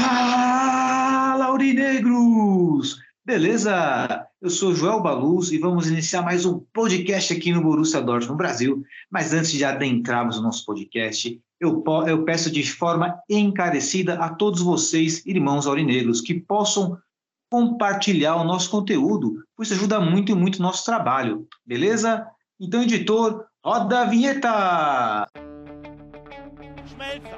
Fala, Aurinegros! Beleza? Eu sou Joel Baluz e vamos iniciar mais um podcast aqui no Borussia Dortmund Brasil. Mas antes de adentrarmos o nosso podcast, eu, eu peço de forma encarecida a todos vocês, irmãos aurinegros, que possam compartilhar o nosso conteúdo, pois ajuda muito e muito o nosso trabalho, beleza? Então, editor, roda a vinheta! Schmelzer,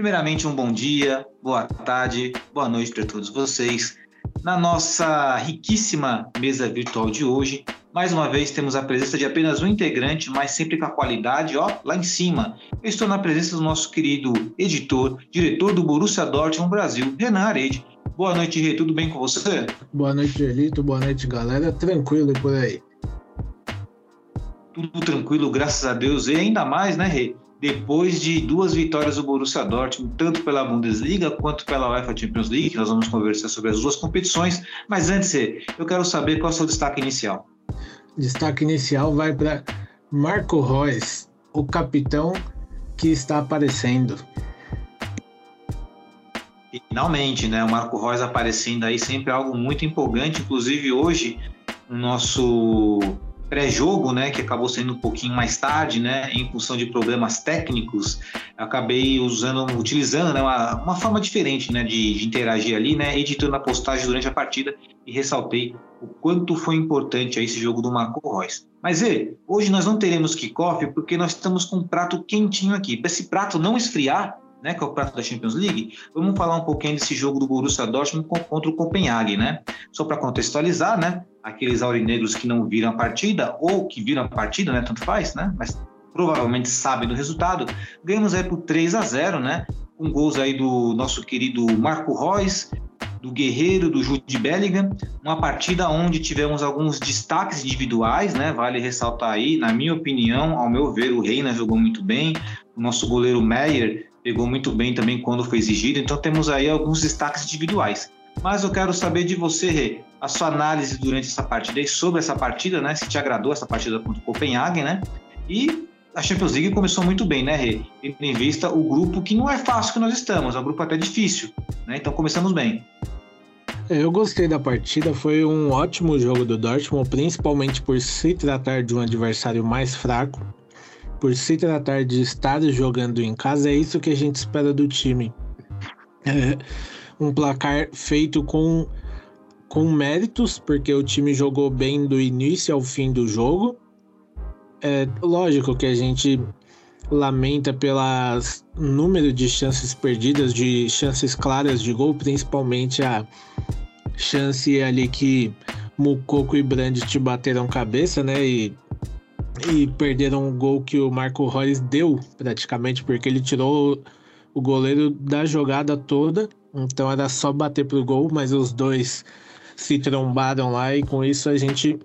Primeiramente, um bom dia, boa tarde, boa noite para todos vocês. Na nossa riquíssima mesa virtual de hoje, mais uma vez temos a presença de apenas um integrante, mas sempre com a qualidade ó, lá em cima. Eu estou na presença do nosso querido editor, diretor do Borussia Dortmund Brasil, Renan Arede. Boa noite, Rê, tudo bem com você? Boa noite, Elito. Boa noite, galera. Tranquilo por aí. Tudo tranquilo, graças a Deus, e ainda mais, né, Rê? Depois de duas vitórias do Borussia Dortmund, tanto pela Bundesliga quanto pela UEFA Champions League, nós vamos conversar sobre as duas competições. Mas antes, eu quero saber qual é o seu destaque inicial. Destaque inicial vai para Marco Reus, o capitão que está aparecendo. Finalmente, né? O Marco Reus aparecendo aí sempre é algo muito empolgante. Inclusive hoje, o nosso pré-jogo, né, que acabou sendo um pouquinho mais tarde, né, em função de problemas técnicos, acabei usando, utilizando, né, uma, uma forma diferente, né, de, de, interagir ali, né, editando a postagem durante a partida e ressaltei o quanto foi importante esse jogo do Marco Reus. Mas e, hoje nós não teremos kickoff porque nós estamos com um prato quentinho aqui. Para esse prato não esfriar, né, que é o prato da Champions League, vamos falar um pouquinho desse jogo do Borussia Dortmund contra o Copenhague, né? Só para contextualizar, né? Aqueles aurinegros que não viram a partida ou que viram a partida, né? Tanto faz, né? Mas provavelmente sabem do resultado. Ganhamos aí por 3 a 0, né? Com gols aí do nosso querido Marco Reus, do Guerreiro, do Jude Bellingham, uma partida onde tivemos alguns destaques individuais, né? Vale ressaltar aí, na minha opinião, ao meu ver, o Reina jogou muito bem, o nosso goleiro Meyer pegou muito bem também quando foi exigido, então temos aí alguns destaques individuais. Mas eu quero saber de você, Rê, a sua análise durante essa partida e sobre essa partida, né? Se te agradou essa partida contra o Copenhague, né? E a Champions League começou muito bem, né, Rê? Tendo em vista o grupo que não é fácil que nós estamos, é um grupo até difícil, né? Então começamos bem. Eu gostei da partida, foi um ótimo jogo do Dortmund, principalmente por se tratar de um adversário mais fraco, por se tratar de estar jogando em casa, é isso que a gente espera do time. É um placar feito com, com méritos, porque o time jogou bem do início ao fim do jogo. É lógico que a gente lamenta pelas número de chances perdidas, de chances claras de gol, principalmente a chance ali que Mucoco e Brandt bateram cabeça, né? E e perderam um gol que o Marco Reus deu praticamente, porque ele tirou o goleiro da jogada toda, então era só bater pro gol, mas os dois se trombaram lá e com isso a gente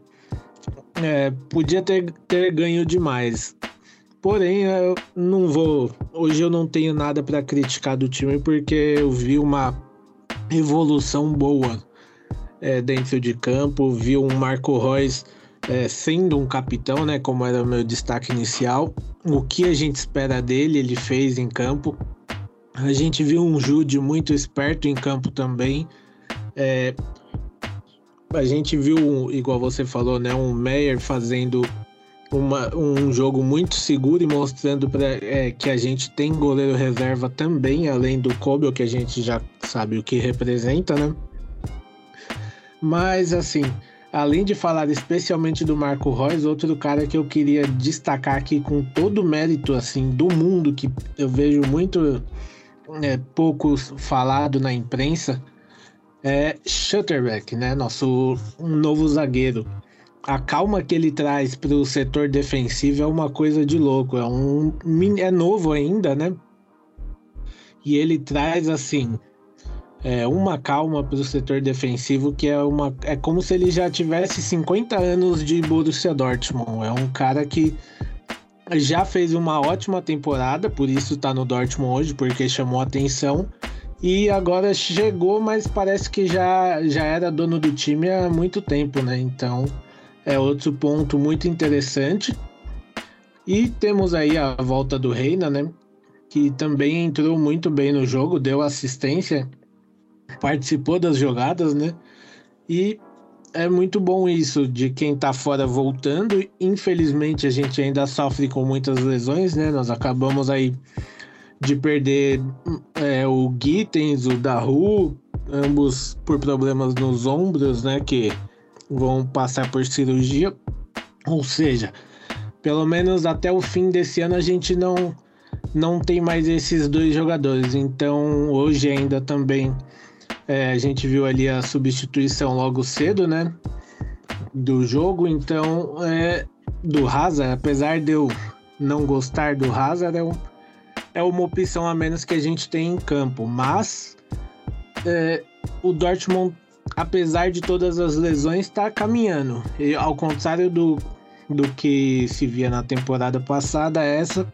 é, podia ter, ter ganho demais. Porém, eu não vou. Hoje eu não tenho nada para criticar do time porque eu vi uma evolução boa é, dentro de campo, vi um Marco Reus é, sendo um capitão, né, como era o meu destaque inicial, o que a gente espera dele, ele fez em campo. A gente viu um Jude muito esperto em campo também. É, a gente viu, igual você falou, né, um Meyer fazendo uma, um jogo muito seguro e mostrando pra, é, que a gente tem goleiro reserva também, além do Kobe, que a gente já sabe o que representa, né? Mas assim, além de falar especialmente do Marco Reus, outro cara que eu queria destacar aqui com todo o mérito assim do mundo que eu vejo muito é, pouco falado na imprensa é Schutterbeck, né? Nosso novo zagueiro. A calma que ele traz para o setor defensivo é uma coisa de louco. É um é novo ainda, né? E ele traz assim é, uma calma para o setor defensivo que é uma é como se ele já tivesse 50 anos de Borussia Dortmund. É um cara que já fez uma ótima temporada, por isso está no Dortmund hoje, porque chamou atenção. E agora chegou, mas parece que já, já era dono do time há muito tempo, né? Então é outro ponto muito interessante. E temos aí a volta do Reina, né? Que também entrou muito bem no jogo, deu assistência participou das jogadas, né? E é muito bom isso de quem tá fora voltando. Infelizmente a gente ainda sofre com muitas lesões, né? Nós acabamos aí de perder é, o Gittens, o Daru, ambos por problemas nos ombros, né? Que vão passar por cirurgia. Ou seja, pelo menos até o fim desse ano a gente não não tem mais esses dois jogadores. Então hoje ainda também é, a gente viu ali a substituição logo cedo, né? Do jogo, então é, do Hazard, apesar de eu não gostar do Hazard, é, um, é uma opção a menos que a gente tem em campo. Mas é, o Dortmund, apesar de todas as lesões, está caminhando. E, ao contrário do, do que se via na temporada passada, essa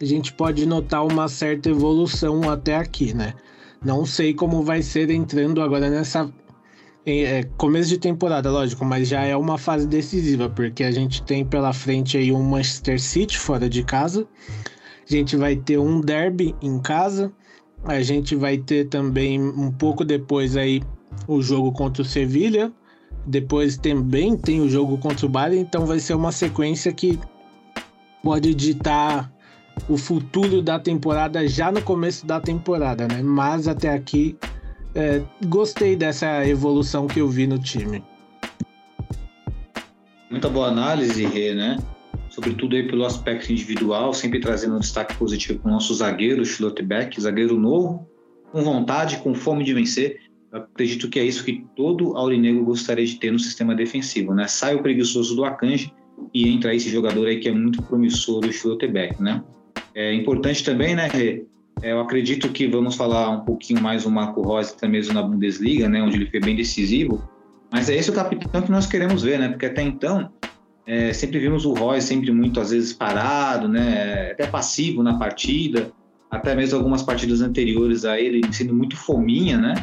a gente pode notar uma certa evolução até aqui, né? Não sei como vai ser entrando agora nessa é, começo de temporada, lógico, mas já é uma fase decisiva, porque a gente tem pela frente aí um Manchester City fora de casa, a gente vai ter um derby em casa, a gente vai ter também um pouco depois aí o jogo contra o Sevilha, depois também tem o jogo contra o Bayern, então vai ser uma sequência que pode ditar o futuro da temporada já no começo da temporada, né? Mas até aqui é, gostei dessa evolução que eu vi no time. Muita boa análise, Rê, né? Sobretudo aí pelo aspecto individual, sempre trazendo um destaque positivo para o nosso zagueiro, Schlotterbeck, zagueiro novo, com vontade, com fome de vencer. Eu acredito que é isso que todo aurinegro gostaria de ter no sistema defensivo, né? Sai o preguiçoso do Akanji e entra esse jogador aí que é muito promissor, o Schlotterbeck, né? É importante também, né, Rê? É, eu acredito que vamos falar um pouquinho mais do Marco Rose até mesmo na Bundesliga, né, onde ele foi bem decisivo. Mas é esse o capitão que nós queremos ver, né? Porque até então é, sempre vimos o Roy sempre muito às vezes parado, né? Até passivo na partida, até mesmo algumas partidas anteriores a ele sendo muito fominha, né?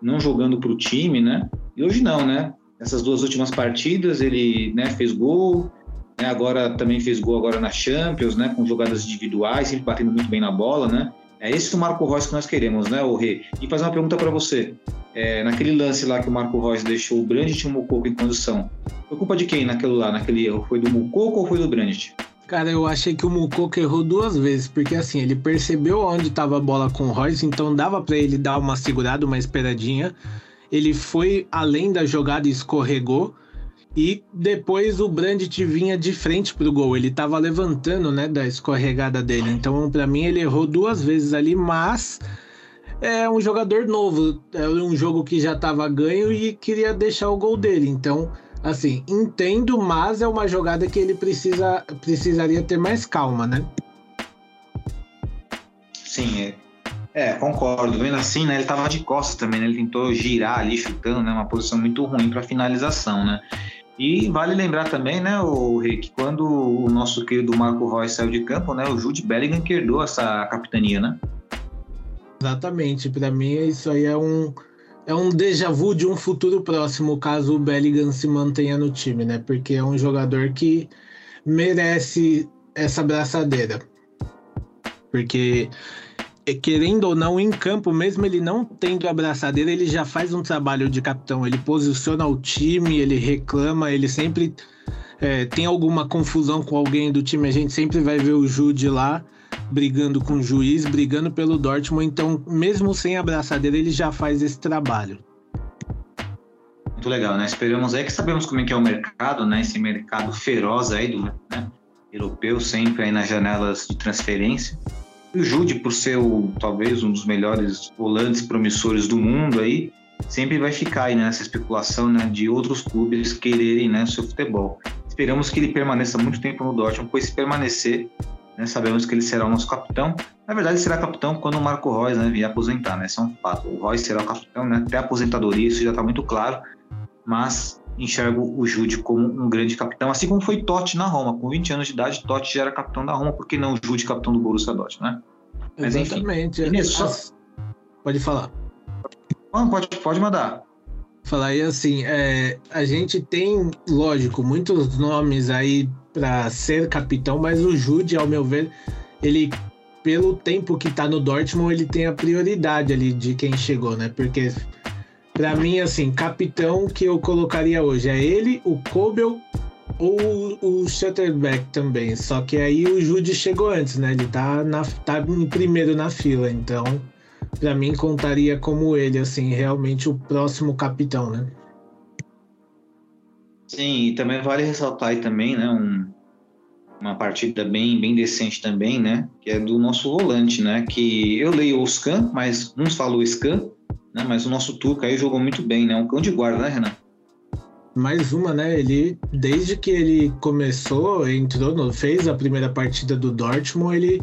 Não jogando para o time, né? E hoje não, né? Essas duas últimas partidas ele né, fez gol? Agora também fez gol agora na Champions, né? Com jogadas individuais, sempre batendo muito bem na bola, né? É esse o Marco Reus que nós queremos, né, o Rê? E fazer uma pergunta para você. É, naquele lance lá que o Marco Reus deixou o Brandt e o Mucoco em condição, foi culpa de quem naquele lá, naquele erro? Foi do Mucoco ou foi do Brandt? Cara, eu achei que o Mucoco errou duas vezes, porque assim, ele percebeu onde estava a bola com o Royce, então dava para ele dar uma segurada, uma esperadinha. Ele foi além da jogada e escorregou. E depois o Brandt vinha de frente pro gol. Ele tava levantando, né, da escorregada dele. Então, para mim, ele errou duas vezes ali, mas é um jogador novo. É um jogo que já tava ganho e queria deixar o gol dele. Então, assim, entendo, mas é uma jogada que ele precisa precisaria ter mais calma, né? Sim, é. É, concordo. Vendo assim, né? Ele tava de costas também, né? Ele tentou girar ali, chutando, né? Uma posição muito ruim para finalização, né? E vale lembrar também, né, o Rick, quando o nosso querido Marco Roy saiu de campo, né, o Jude Bellingham que herdou essa capitania, né? Exatamente, para mim isso aí é um é um déjà vu de um futuro próximo, caso o Bellingham se mantenha no time, né? Porque é um jogador que merece essa braçadeira. Porque querendo ou não, em campo, mesmo ele não tendo abraçadeira, ele já faz um trabalho de capitão. Ele posiciona o time, ele reclama, ele sempre é, tem alguma confusão com alguém do time. A gente sempre vai ver o Jude lá brigando com o juiz, brigando pelo Dortmund. Então, mesmo sem abraçadeira, ele já faz esse trabalho. Muito legal, né? Esperamos aí que sabemos como é que é o mercado, né? Esse mercado feroz aí do né? europeu, sempre aí nas janelas de transferência. E o Jude, por ser o, talvez um dos melhores volantes promissores do mundo aí, sempre vai ficar aí nessa especulação né, de outros clubes quererem né, seu futebol. Esperamos que ele permaneça muito tempo no Dortmund, pois se permanecer, né, sabemos que ele será o nosso capitão. Na verdade, será capitão quando o Marco Reus né, vier aposentar, né? Isso é um fato. O Reus será o capitão, né? Até a aposentadoria, isso já está muito claro. Mas enxergo o Jude como um grande capitão, assim como foi Totti na Roma. Com 20 anos de idade, Totti já era capitão da Roma, por que não o Jude capitão do Borussia Dortmund, né? Mas, Exatamente. Enfim, só... Pode falar. Não, pode, pode mandar. Falar aí assim, é, a gente tem, lógico, muitos nomes aí para ser capitão, mas o Jude, ao meu ver, ele pelo tempo que tá no Dortmund, ele tem a prioridade ali de quem chegou, né? Porque para mim, assim, capitão que eu colocaria hoje é ele, o Kobel ou o Shutterback também. Só que aí o Jude chegou antes, né? Ele tá, na, tá em primeiro na fila, então para mim contaria como ele, assim, realmente o próximo capitão, né? Sim, e também vale ressaltar aí também, né, um, uma partida bem, bem decente também, né, que é do nosso volante, né, que eu leio o Scan, mas uns falam o Scan, né? Mas o nosso Tuca aí jogou muito bem, né? Um cão de guarda, né, Renan? Mais uma, né? Ele, desde que ele começou, entrou, fez a primeira partida do Dortmund, ele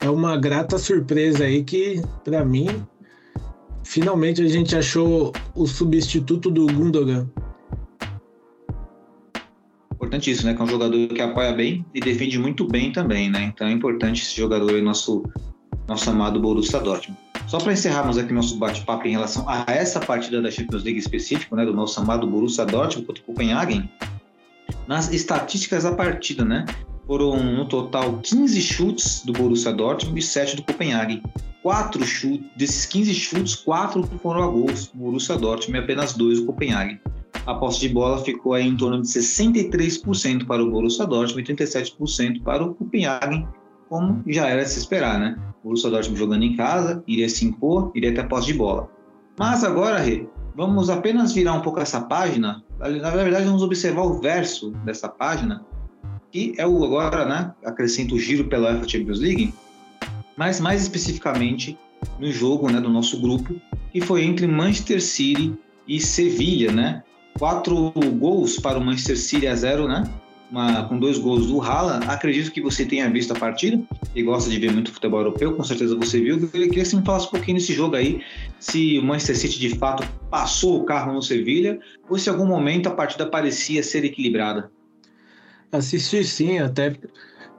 é uma grata surpresa aí que, para mim, finalmente a gente achou o substituto do Gundogan. Importantíssimo, né? Que é um jogador que apoia bem e defende muito bem também, né? Então é importante esse jogador aí, nosso, nosso amado Borussia Dortmund. Só para encerrarmos aqui nosso bate-papo em relação a essa partida da Champions League específico, né, do nosso amado Borussia Dortmund contra o Copenhagen, nas estatísticas da partida, né, foram no total 15 chutes do Borussia Dortmund e 7 do Copenhagen. Quatro chutes, desses 15 chutes, quatro foram a gols do Borussia Dortmund e apenas dois do Copenhagen. A posse de bola ficou em torno de 63% para o Borussia Dortmund e 37% para o Copenhagen, como já era de se esperar, né? O Borussia Dortmund jogando em casa, iria se impor, iria ter posse de bola. Mas agora, Rê, vamos apenas virar um pouco essa página. Na verdade, vamos observar o verso dessa página, que é o agora, né? Acrescenta o giro pela UEFA Champions League, mas mais especificamente no jogo, né, do nosso grupo, que foi entre Manchester City e Sevilha, né? Quatro gols para o Manchester City a zero, né? Uma, com dois gols do Haaland. Acredito que você tenha visto a partida e gosta de ver muito futebol europeu, com certeza você viu. Eu queria que você me falasse um pouquinho desse jogo aí, se o Manchester City de fato passou o carro no Sevilha ou se em algum momento a partida parecia ser equilibrada. Assisti sim, até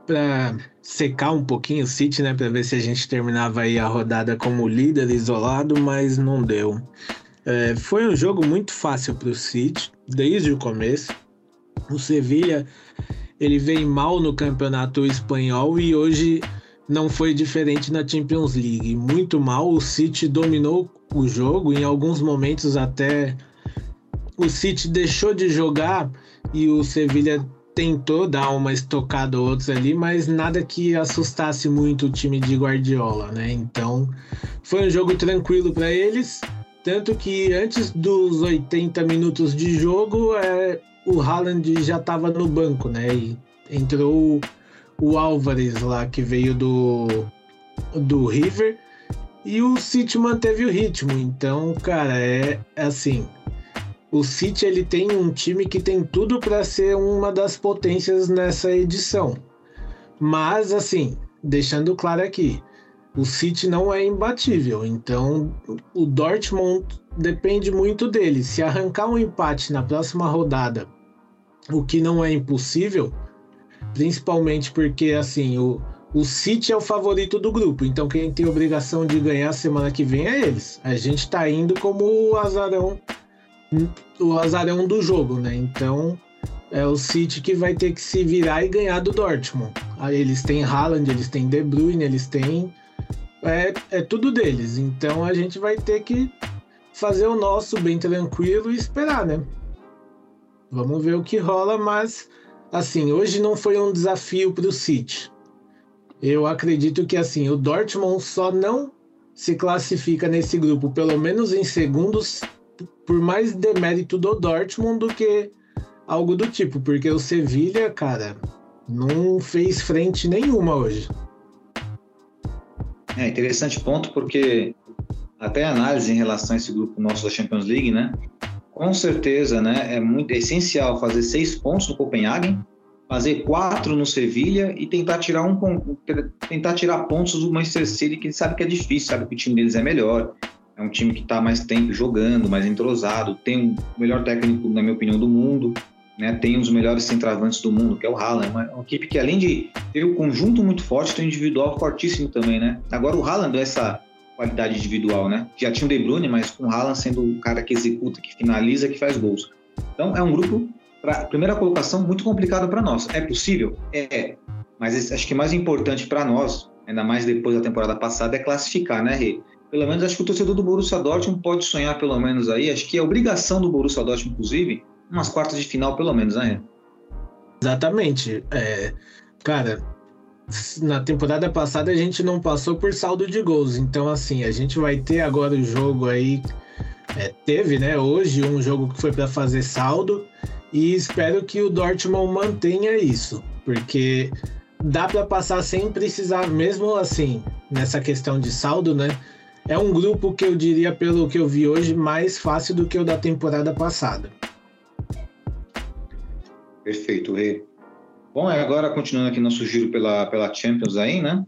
para secar um pouquinho o City, né, para ver se a gente terminava aí a rodada como líder isolado, mas não deu. É, foi um jogo muito fácil para o City desde o começo. O Sevilha ele vem mal no campeonato espanhol e hoje não foi diferente na Champions League. Muito mal, o City dominou o jogo, em alguns momentos até o City deixou de jogar e o Sevilha tentou dar uma estocada ou outra ali, mas nada que assustasse muito o time de Guardiola, né? Então, foi um jogo tranquilo para eles, tanto que antes dos 80 minutos de jogo, é, o Haaland já estava no banco, né? E entrou o Álvares lá, que veio do, do River, e o City manteve o ritmo. Então, cara, é, é assim. O City ele tem um time que tem tudo para ser uma das potências nessa edição. Mas, assim, deixando claro aqui, o City não é imbatível. Então, o Dortmund depende muito dele. Se arrancar um empate na próxima rodada, o que não é impossível, principalmente porque assim o, o City é o favorito do grupo, então quem tem obrigação de ganhar semana que vem é eles. A gente tá indo como o azarão, o azarão do jogo, né? Então é o City que vai ter que se virar e ganhar do Dortmund. Aí eles têm Haaland, eles têm De Bruyne, eles têm é, é tudo deles. Então a gente vai ter que fazer o nosso bem tranquilo e esperar, né? Vamos ver o que rola, mas assim, hoje não foi um desafio para o City. Eu acredito que assim, o Dortmund só não se classifica nesse grupo, pelo menos em segundos, por mais demérito do Dortmund do que algo do tipo, porque o Sevilha, cara, não fez frente nenhuma hoje. É interessante ponto porque até a análise em relação a esse grupo nosso da Champions League, né? Com certeza, né? É muito é essencial fazer seis pontos no Copenhagen, fazer quatro no Sevilha e tentar tirar um tentar tirar pontos do Manchester City que sabe que é difícil, sabe que o time deles é melhor, é um time que está mais tempo jogando, mais entrosado, tem o melhor técnico, na minha opinião, do mundo, né? Tem os melhores centravantes do mundo, que é o Haaland, uma, uma equipe que além de ter um conjunto muito forte, tem um individual fortíssimo também, né? Agora o Haaland é essa qualidade individual, né? Já tinha o De Bruyne, mas com o Haaland sendo o cara que executa, que finaliza, que faz gols. Então é um grupo para primeira colocação muito complicado para nós. É possível? É. Mas acho que mais importante para nós, ainda mais depois da temporada passada, é classificar, né, Rei? Pelo menos acho que o torcedor do Borussia Dortmund pode sonhar pelo menos aí. Acho que é obrigação do Borussia Dortmund, inclusive, umas quartas de final pelo menos, né? Exatamente. É, cara, na temporada passada a gente não passou por saldo de gols. Então, assim, a gente vai ter agora o jogo aí. É, teve, né? Hoje um jogo que foi para fazer saldo. E espero que o Dortmund mantenha isso. Porque dá para passar sem precisar, mesmo assim, nessa questão de saldo, né? É um grupo que eu diria, pelo que eu vi hoje, mais fácil do que o da temporada passada. Perfeito, Rei. Bom, agora continuando aqui nosso giro pela, pela Champions aí, né?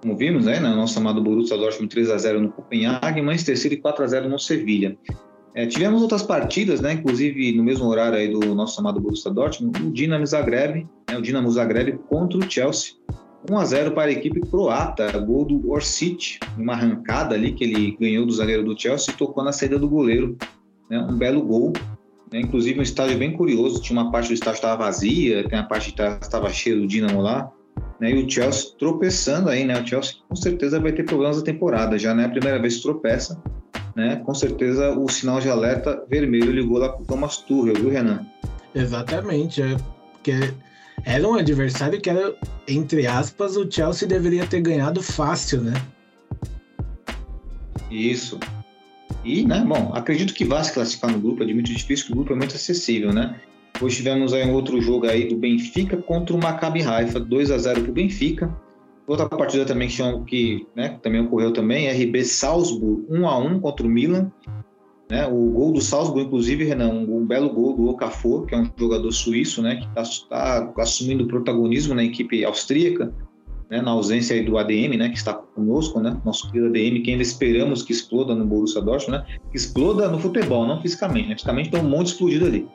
Como vimos aí, né? Nosso amado Borussia Dortmund 3x0 no Copenhague, Manchester City 4x0 no Sevilha. É, tivemos outras partidas, né? Inclusive no mesmo horário aí do nosso amado Borussia Dortmund, o Dinamo Zagreb, né? o Dinamo Zagreb contra o Chelsea. 1 a 0 para a equipe croata, gol do Orsic, uma arrancada ali que ele ganhou do zagueiro do Chelsea e tocou na saída do goleiro. Né? Um belo gol né? Inclusive um estádio bem curioso, tinha uma parte do estádio que estava vazia, tem a parte que estava cheia do Dinamo lá. Né? E o Chelsea tropeçando aí, né? O Chelsea com certeza vai ter problemas da temporada. Já não é a primeira vez que tropeça. Né? Com certeza o sinal de alerta vermelho ligou lá para o Thomas Tuchel, viu, Renan? Exatamente. É porque era um adversário que era, entre aspas, o Chelsea deveria ter ganhado fácil, né? Isso. E, né, bom, acredito que vá se classificar no grupo, é muito difícil, que o grupo é muito acessível, né? Hoje tivemos aí um outro jogo aí do Benfica contra o Maccabi Haifa, 2 a 0 para o Benfica. Outra partida também que, que né, também ocorreu também, RB Salzburg 1 a 1 contra o Milan. Né, o gol do Salzburg, inclusive, Renan, um, um belo gol do Okafor, que é um jogador suíço, né, que está tá assumindo protagonismo na equipe austríaca né, na ausência aí do ADM, né, que está conosco, né, nosso querido ADM, que ainda esperamos que exploda no Borussia Dortmund, né, que exploda no futebol, não fisicamente, né, fisicamente tem um monte explodido ali.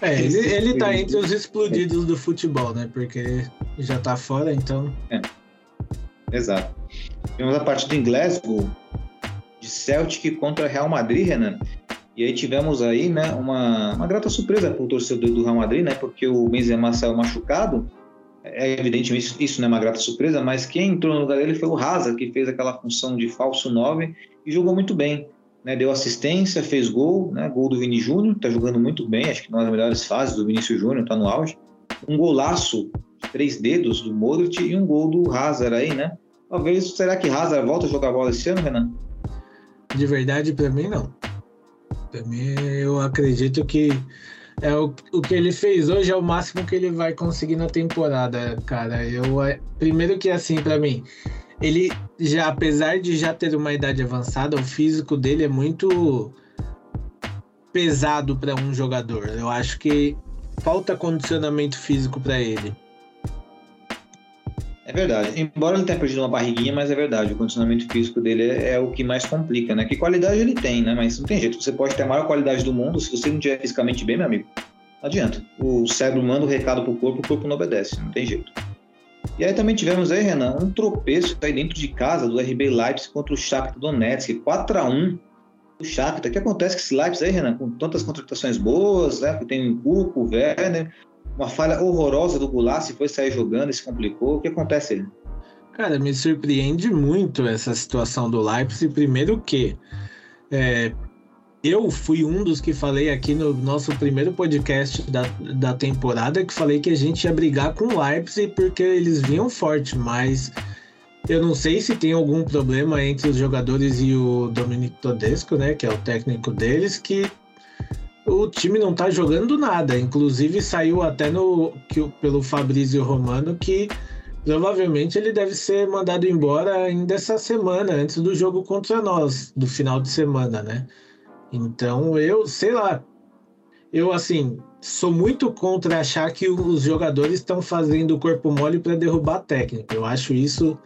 É, ele, ele tá entre os explodidos do futebol, né, porque já tá fora, então... É, exato. Tivemos a partida em Glasgow, de Celtic contra Real Madrid, Renan, e aí tivemos aí, né, uma, uma grata surpresa para o torcedor do Real Madrid, né, porque o Benzema saiu machucado, é evidentemente isso não é uma grata surpresa, mas quem entrou no lugar dele foi o Raza, que fez aquela função de falso 9 e jogou muito bem. Né? Deu assistência, fez gol, né? gol do Vini Júnior, está jogando muito bem, acho que uma das melhores fases do Vinícius Júnior, está no auge. Um golaço, três dedos do Modric e um gol do Hazard aí, né? Talvez, será que Hazard volta a jogar bola esse ano, Renan? De verdade, para mim, não. Para mim, eu acredito que é o, o que ele fez hoje é o máximo que ele vai conseguir na temporada, cara. Eu é, primeiro que assim para mim, ele já apesar de já ter uma idade avançada, o físico dele é muito pesado para um jogador. Eu acho que falta condicionamento físico para ele. É verdade. Embora ele tenha perdido uma barriguinha, mas é verdade. O condicionamento físico dele é, é, o que mais complica, né? Que qualidade ele tem, né? Mas não tem jeito. Você pode ter a maior qualidade do mundo, se você não estiver fisicamente bem, meu amigo, não adianta. O cérebro manda o recado pro corpo, o corpo não obedece. Não tem jeito. E aí também tivemos aí, Renan, um tropeço aí dentro de casa do RB Leipzig contra o Shakhtar Donetsk, 4 a 1 o Shakhtar. O que acontece com esse Leipzig aí, Renan? Com tantas contratações boas, né? Tem o Cuco, o Werner, uma falha horrorosa do Goulart, se foi sair jogando se complicou. O que acontece aí? Cara, me surpreende muito essa situação do Leipzig. Primeiro que é, eu fui um dos que falei aqui no nosso primeiro podcast da, da temporada que falei que a gente ia brigar com o Leipzig porque eles vinham forte, mas eu não sei se tem algum problema entre os jogadores e o Dominic Todesco, né, que é o técnico deles, que o time não tá jogando nada. Inclusive saiu até no que, pelo Fabrício Romano que provavelmente ele deve ser mandado embora ainda essa semana, antes do jogo contra nós, do final de semana, né? Então eu, sei lá, eu assim, sou muito contra achar que os jogadores estão fazendo o corpo mole para derrubar técnico. Eu acho isso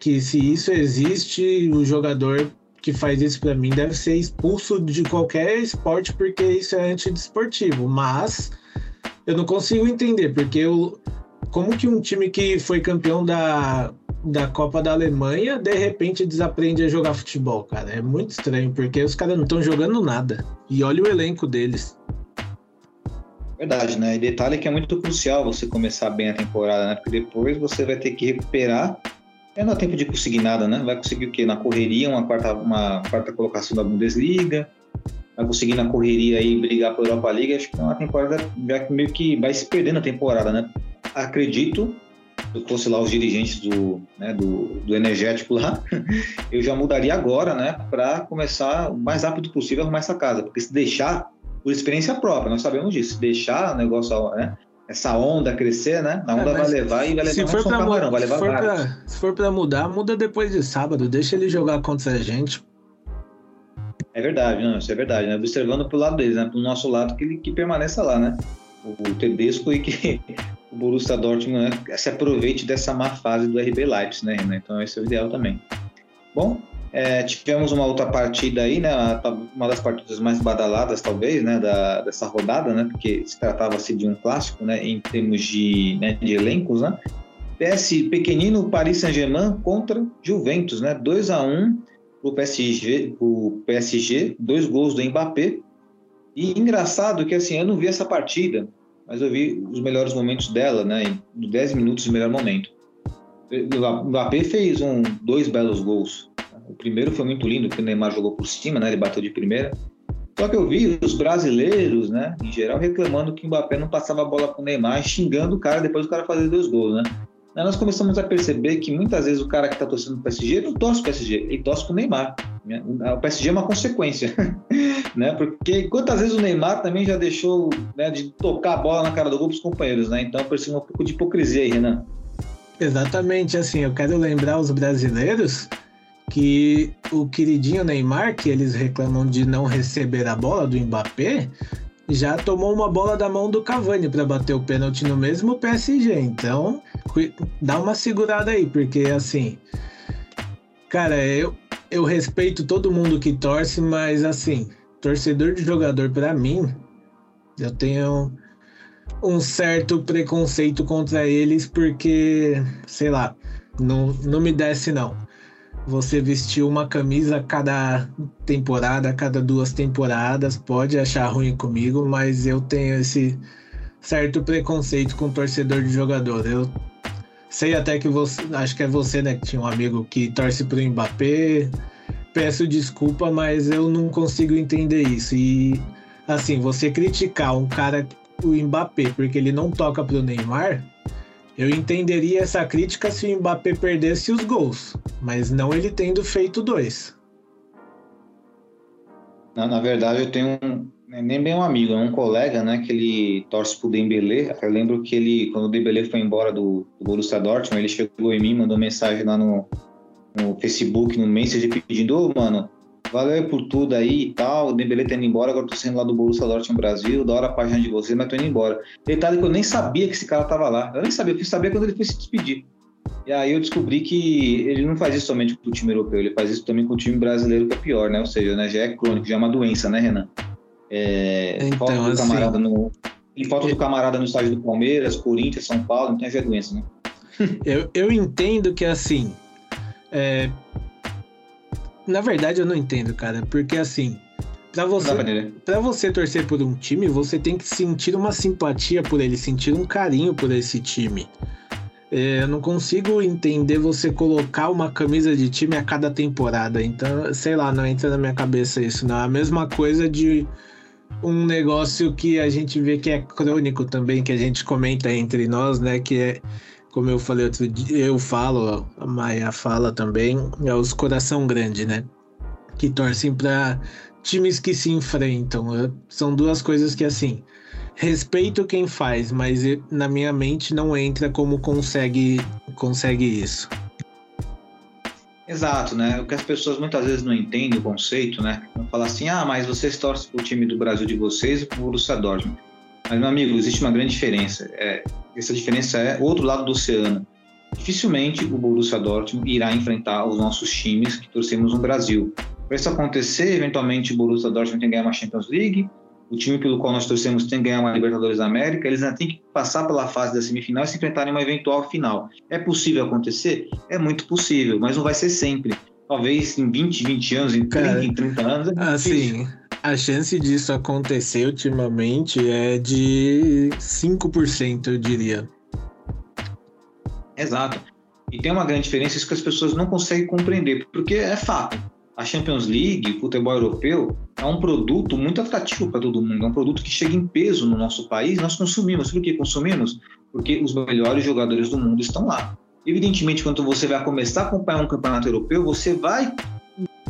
que se isso existe, o jogador que faz isso para mim deve ser expulso de qualquer esporte porque isso é antidesportivo. Mas eu não consigo entender porque eu, como que um time que foi campeão da, da Copa da Alemanha de repente desaprende a jogar futebol, cara? É muito estranho porque os caras não estão jogando nada. E olha o elenco deles. Verdade, né? E detalhe que é muito crucial você começar bem a temporada, né? Porque depois você vai ter que recuperar. É não dá tempo de conseguir nada, né? Vai conseguir o quê? Na correria, uma quarta, uma quarta colocação da Bundesliga. Vai conseguir na correria aí brigar pela Europa League. Acho que é uma temporada já que meio que vai se perdendo a temporada, né? Acredito, se fosse lá os dirigentes do, né, do, do energético lá, eu já mudaria agora, né? Para começar o mais rápido possível a arrumar essa casa. Porque se deixar por experiência própria, nós sabemos disso. Deixar o negócio, né? Essa onda crescer, né? A onda é, vai levar e vai levar se for pra camarão, vai levar se for, pra, se for pra mudar, muda depois de sábado. Deixa ele jogar contra a gente. É verdade, não, isso é verdade, né? Observando pro lado deles, né? Pro nosso lado, que ele que permaneça lá, né? O, o Tedesco e que o Borussia Dortmund né? se aproveite dessa má fase do RB Leipzig, né, Renan? Então esse é o ideal também. Bom, é, tivemos uma outra partida aí, né? Uma das partidas mais badaladas, talvez, né? Da, dessa rodada, né? Porque se tratava-se de um clássico, né? Em termos de, né, de elencos, né? PS pequenino Paris Saint-Germain contra Juventus, né? 2 a 1 o PSG, o PSG, dois gols do Mbappé. E engraçado que assim, eu não vi essa partida, mas eu vi os melhores momentos dela, né? 10 minutos de melhor momento. O Mbappé fez um, dois belos gols. O primeiro foi muito lindo, porque o Neymar jogou por cima, né? Ele bateu de primeira. Só que eu vi os brasileiros, né, em geral, reclamando que o Mbappé não passava a bola para o Neymar, xingando o cara depois do cara fazer dois gols, né? Aí nós começamos a perceber que muitas vezes o cara que está torcendo para o PSG não torce para o PSG, ele torce para o Neymar. Né? O PSG é uma consequência, né? Porque quantas vezes o Neymar também já deixou né, de tocar a bola na cara do gol para os companheiros, né? Então percebo um pouco de hipocrisia aí, Renan. Exatamente, assim, eu quero lembrar os brasileiros que o queridinho Neymar, que eles reclamam de não receber a bola do Mbappé, já tomou uma bola da mão do Cavani para bater o pênalti no mesmo PSG. Então, dá uma segurada aí, porque assim, cara, eu, eu respeito todo mundo que torce, mas assim, torcedor de jogador para mim, eu tenho um certo preconceito contra eles porque, sei lá, não, não me desce não você vestir uma camisa a cada temporada, a cada duas temporadas, pode achar ruim comigo, mas eu tenho esse certo preconceito com torcedor de jogador. Eu sei até que você, acho que é você, né, que tinha um amigo que torce pro Mbappé. Peço desculpa, mas eu não consigo entender isso. E assim, você criticar um cara, o Mbappé, porque ele não toca pro Neymar, eu entenderia essa crítica se o Mbappé perdesse os gols, mas não ele tendo feito dois. Na, na verdade, eu tenho um, nem bem um amigo, é um colega, né, que ele torce pro Dembélé. Eu lembro que ele, quando o Dembélé foi embora do, do Borussia Dortmund, ele chegou em mim, mandou mensagem lá no, no Facebook, no Messenger, pedindo, ô, oh, mano, valeu por tudo aí e tal. O Dembele tá indo embora, agora tô saindo lá do Borussia Dortmund Brasil, da hora a página de vocês, mas tô indo embora. Detalhe que eu nem sabia que esse cara tava lá. Eu nem sabia, eu fui saber quando ele foi se despedir. E aí eu descobri que ele não faz isso somente com o time europeu, ele faz isso também com o time brasileiro, que é pior, né? Ou seja, né, já é crônico, já é uma doença, né, Renan? É, então, falta do assim, camarada no. Tem falta do camarada no estádio do Palmeiras, Corinthians, São Paulo, então já é doença, né? eu, eu entendo que assim. É, na verdade, eu não entendo, cara, porque assim, para você, para você torcer por um time, você tem que sentir uma simpatia por ele, sentir um carinho por esse time. É, eu não consigo entender você colocar uma camisa de time a cada temporada. Então, sei lá, não entra na minha cabeça isso. Não é a mesma coisa de um negócio que a gente vê que é crônico também, que a gente comenta entre nós, né? Que é como eu falei outro dia, eu falo, a Maia fala também, é os coração grande, né? Que torcem para times que se enfrentam. São duas coisas que, assim, respeito quem faz, mas na minha mente não entra como consegue, consegue isso. Exato, né? O que as pessoas muitas vezes não entendem o conceito, né? Vão falar assim, ah, mas vocês torcem para o time do Brasil de vocês e para o Borussia Dortmund. Mas, meu amigo, existe uma grande diferença. É, essa diferença é o outro lado do oceano. Dificilmente o Borussia Dortmund irá enfrentar os nossos times que torcemos no Brasil. Para isso acontecer, eventualmente o Borussia Dortmund tem que ganhar uma Champions League, o time pelo qual nós torcemos tem que ganhar uma Libertadores da América, eles ainda têm que passar pela fase da semifinal e se enfrentarem uma eventual final. É possível acontecer? É muito possível, mas não vai ser sempre. Talvez em 20, 20 anos, em 30, Cara, em 30 anos. É assim, a chance disso acontecer ultimamente é de 5%, eu diria. Exato. E tem uma grande diferença isso que as pessoas não conseguem compreender, porque é fato a Champions League, o futebol europeu, é um produto muito atrativo para todo mundo. É um produto que chega em peso no nosso país. Nós consumimos. Por que consumimos? Porque os melhores jogadores do mundo estão lá. Evidentemente, quando você vai começar a acompanhar um campeonato europeu, você vai,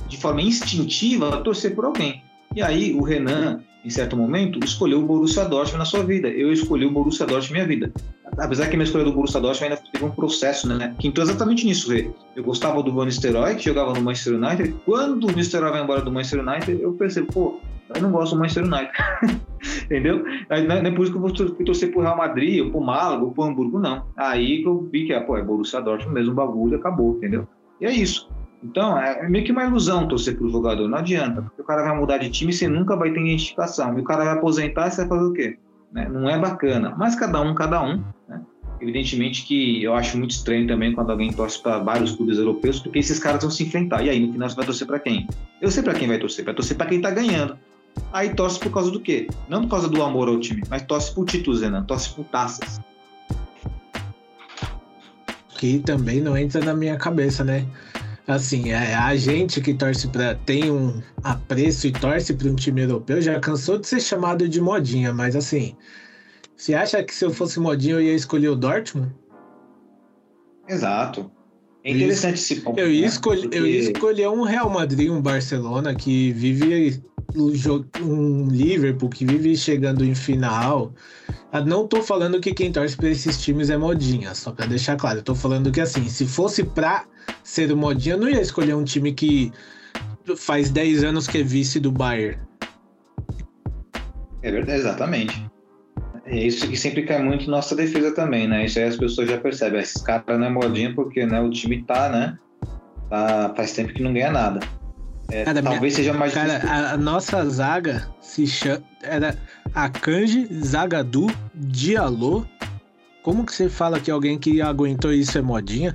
de forma instintiva, torcer por alguém. E aí, o Renan, em certo momento, escolheu o Borussia Dortmund na sua vida. Eu escolhi o Borussia Dortmund na minha vida apesar que a minha escolha do Borussia Dortmund ainda teve um processo, né? Que entrou exatamente nisso, Rê. Eu gostava do Van Nistelrooy, que jogava no Manchester United. Quando o Nistelrooy vai embora do Manchester United, eu percebo, pô, eu não gosto do Manchester United. Entendeu? Aí, não é por isso que eu vou torcer pro Real Madrid, ou pro Málaga, ou pro Hamburgo, não. Aí que eu vi que, é, pô, é Borussia Dortmund mesmo, bagulho, acabou, entendeu? E é isso. Então, é meio que uma ilusão torcer pro jogador, não adianta, porque o cara vai mudar de time e você nunca vai ter identificação. E o cara vai aposentar e você vai fazer o quê? Né? Não é bacana. Mas cada um, cada um. Né? Evidentemente que eu acho muito estranho também quando alguém torce para vários clubes europeus, porque esses caras vão se enfrentar. E aí, no final, você vai torcer para quem? Eu sei para quem vai torcer, vai torcer para quem está ganhando. Aí torce por causa do quê? Não por causa do amor ao time, mas torce por títulos, Renan, torce por taças. Que também não entra na minha cabeça, né? Assim, é, a gente que torce para tem um apreço e torce para um time europeu já cansou de ser chamado de modinha, mas assim, você acha que se eu fosse modinha eu ia escolher o Dortmund? Exato. É interessante esse ponto. Eu ia, né? escolher, Porque... eu ia escolher um Real Madrid, um Barcelona que vive um Liverpool que vive chegando em final. Ah, não tô falando que quem torce para esses times é modinha, só para deixar claro. Eu tô falando que assim, se fosse pra ser modinha, eu não ia escolher um time que faz 10 anos que é vice do Bayern. É verdade, exatamente. É isso que sempre cai muito nossa defesa também, né? Isso aí as pessoas já percebem. Esses caras não é modinha porque né, o time tá, né? Tá, faz tempo que não ganha nada. É, cara, talvez minha, seja mais Cara, a, a, nossa zaga se chama. Era Akanji, Zagadu, Diallo. Como que você fala que alguém que aguentou isso é modinha?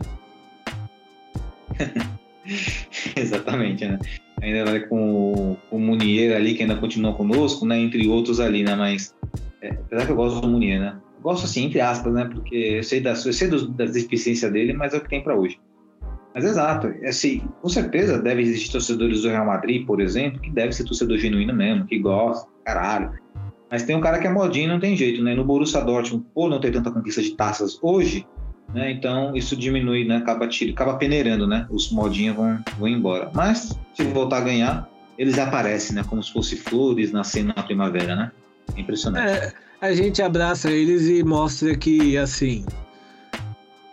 Exatamente, né? Ainda vai com, o Munier ali, que ainda continua conosco, né? Entre outros ali, né? Mas é, apesar que eu gosto do Munier, né? gosto assim, entre aspas, né? Porque eu sei, das, eu sei das deficiências dele, mas é o que tem para hoje. Mas exato, assim, com certeza deve existir torcedores do Real Madrid, por exemplo, que deve ser torcedor genuíno mesmo, que gosta, caralho. Mas tem um cara que é modinho não tem jeito, né? No Borussia Dortmund, por não ter tanta conquista de taças hoje, né? Então isso diminui, né? Acaba, tira, acaba peneirando, né? Os modinhos vão, vão embora. Mas se voltar a ganhar, eles aparecem, né? Como se fossem flores nascendo na primavera, né? Impressionante. É, a gente abraça eles e mostra que, assim,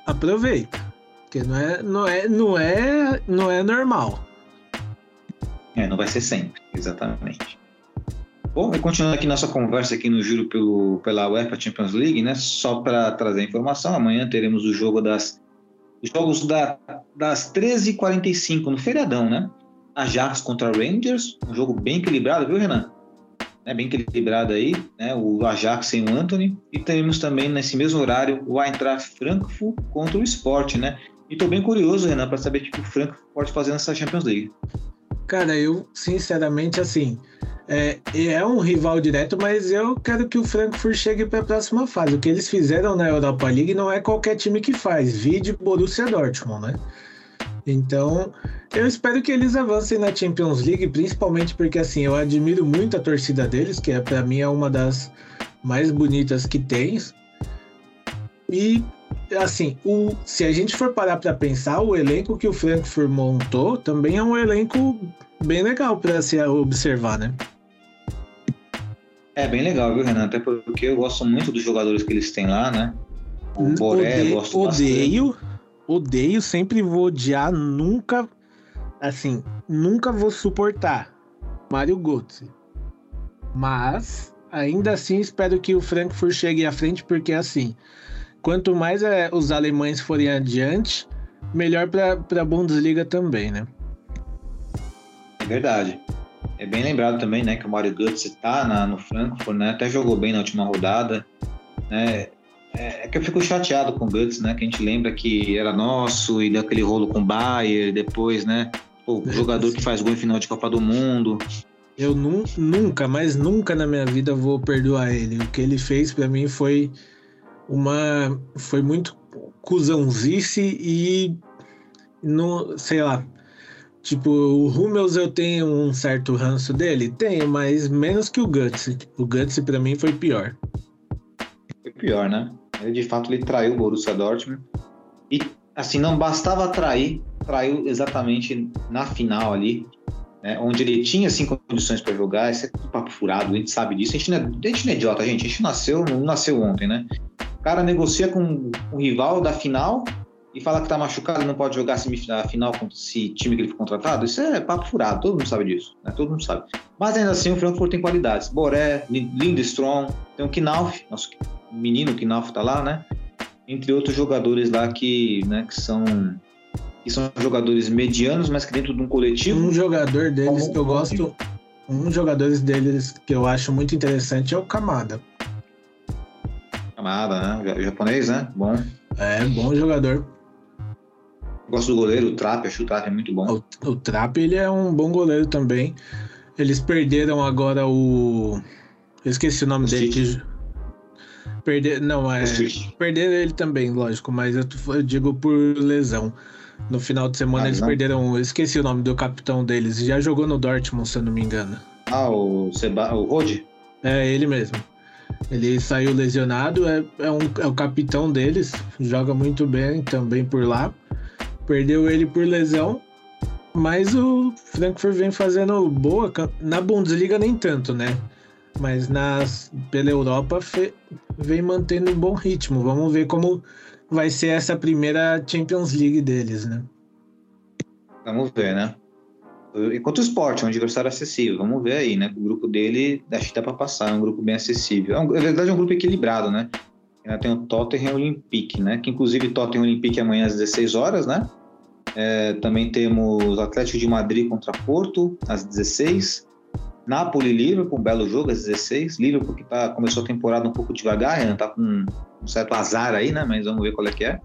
aproveita. Porque não é, não é, não é, não é normal. É, não vai ser sempre, exatamente. Bom, e continuando aqui nossa conversa aqui no Juro pelo, pela UEFA Champions League, né? Só para trazer informação, amanhã teremos o jogo das os jogos da, das 13h45 no feriadão, né? Ajax contra Rangers, um jogo bem equilibrado, viu, Renan? né, bem equilibrado aí, né, o Ajax sem o Anthony, e temos também nesse mesmo horário o Eintracht Frankfurt contra o Sport, né? E tô bem curioso, Renan, para saber o que o Frankfurt pode fazer nessa Champions League. Cara, eu sinceramente assim, é, é um rival direto, mas eu quero que o Frankfurt chegue para a próxima fase. O que eles fizeram na Europa League não é qualquer time que faz, vide Borussia Dortmund, né? Então, eu espero que eles avancem na Champions League, principalmente porque assim, eu admiro muito a torcida deles, que é para mim é uma das mais bonitas que tem. E assim, o, se a gente for parar para pensar, o elenco que o Frankfurt montou também é um elenco bem legal para se observar, né? É bem legal, viu, Renan? Até porque eu gosto muito dos jogadores que eles têm lá, né? O Boré, odeio, gosto odeio, bastante. odeio, sempre vou odiar, nunca, assim, nunca vou suportar Mário Götze. Mas, ainda assim, espero que o Frankfurt chegue à frente, porque, assim, quanto mais é, os alemães forem adiante, melhor para a Bundesliga também, né? É verdade. É bem lembrado também, né, que o Mário Götze tá na, no Frankfurt, né? Até jogou bem na última rodada, né? É, é que eu fico chateado com o Götze, né? Que a gente lembra que era nosso e deu aquele rolo com o Bayern, depois, né? O jogador que faz gol em final de Copa do Mundo. Eu nu nunca, mas nunca na minha vida vou perdoar ele. O que ele fez para mim foi uma foi muito cuzãozice e no, sei lá, Tipo, o Hummels eu tenho um certo ranço dele? Tenho, mas menos que o Guts. O Guts para mim foi pior. Foi pior, né? Ele de fato ele traiu o Borussia Dortmund. E assim, não bastava trair, traiu exatamente na final ali, né, onde ele tinha assim condições para jogar. Esse é tudo papo furado, a gente sabe disso. A gente, não é, a gente não é idiota, gente. A gente nasceu, não nasceu ontem, né? O cara negocia com o rival da final e fala que tá machucado e não pode jogar a final contra esse time que ele foi contratado, isso é papo furado, todo mundo sabe disso, né? Todo mundo sabe. Mas ainda assim o Frankfurt tem qualidades. Boré, Lindstrom, tem o Knauf, nosso menino Knauf tá lá, né? Entre outros jogadores lá que, né, que são que são jogadores medianos, mas que dentro de um coletivo. Um jogador deles que eu gosto, um jogador deles que eu acho muito interessante é o Kamada. Kamada, né? O japonês, né? Bom. É, bom jogador. Gosto do goleiro, o Trap, acho que o Trap é muito bom. O, o Trap, ele é um bom goleiro também. Eles perderam agora o. Eu esqueci o nome o dele. Que... Perder... Não, é. Perderam ele também, lógico, mas eu, eu, digo por lesão. No final de semana ah, eles não. perderam. Eu esqueci o nome do capitão deles. Já jogou no Dortmund, se eu não me engano. Ah, o, Seba... o Rode? É, ele mesmo. Ele saiu lesionado, é, é, um, é o capitão deles, joga muito bem também por lá perdeu ele por lesão, mas o Frankfurt vem fazendo boa. Na Bundesliga nem tanto, né? Mas nas, pela Europa fe, vem mantendo um bom ritmo. Vamos ver como vai ser essa primeira Champions League deles, né? Vamos ver, né? Enquanto o Sport, é um adversário acessível. Vamos ver aí, né? O grupo dele, acho que dá para passar, é um grupo bem acessível. É um, na verdade, é um grupo equilibrado, né? Tem o Tottenham e o Olympique, né? Que inclusive Tottenham e Olympique amanhã às 16 horas, né? É, também temos Atlético de Madrid contra Porto às 16. Napoli e Liverpool, um belo jogo às 16. Liverpool que tá, começou a temporada um pouco devagar, ainda tá com um certo azar aí, né? Mas vamos ver qual é que é.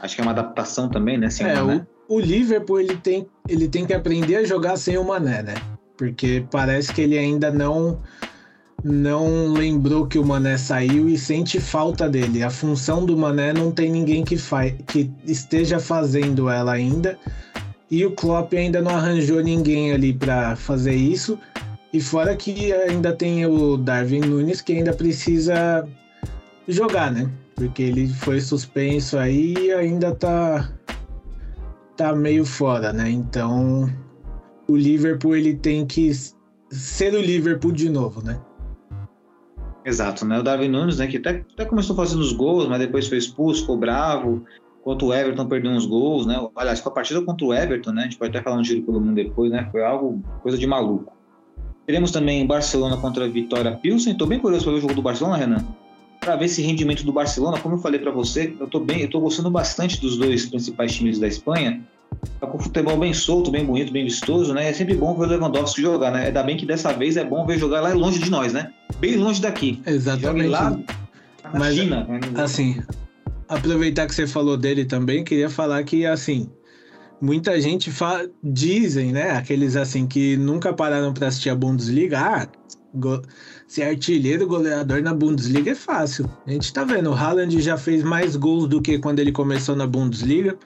Acho que é uma adaptação também, né? Sem é, o, o Liverpool ele tem, ele tem que aprender a jogar sem o Mané, né? Porque parece que ele ainda não não lembrou que o Mané saiu e sente falta dele. A função do Mané não tem ninguém que, fa que esteja fazendo ela ainda. E o Klopp ainda não arranjou ninguém ali para fazer isso. E fora que ainda tem o Darwin Nunes que ainda precisa jogar, né? Porque ele foi suspenso aí e ainda tá tá meio fora, né? Então o Liverpool ele tem que ser o Liverpool de novo, né? Exato, né? O Darwin Nunes, né, que até, até começou fazendo os gols, mas depois foi expulso, ficou bravo. Enquanto o Everton perdeu uns gols, né? Aliás, com a partida contra o Everton, né? A gente pode até falar um giro pelo mundo depois, né? Foi algo, coisa de maluco. Teremos também Barcelona contra a Vitória Pilsen. Estou bem curioso para ver o jogo do Barcelona, Renan. Para ver esse rendimento do Barcelona, como eu falei para você, eu estou bem, eu tô gostando bastante dos dois principais times da Espanha. Tá com futebol bem solto, bem bonito, bem vistoso, né? É sempre bom ver o Lewandowski jogar, né? Ainda bem que dessa vez é bom ver jogar lá longe de nós, né? Bem longe daqui. Exatamente. Lá na Mas, China. Assim, aproveitar que você falou dele também, queria falar que, assim, muita gente fa... dizem, né? Aqueles, assim, que nunca pararam para assistir a Bundesliga, ah, go... ser artilheiro, goleador na Bundesliga é fácil. A gente tá vendo, o Haaland já fez mais gols do que quando ele começou na Bundesliga.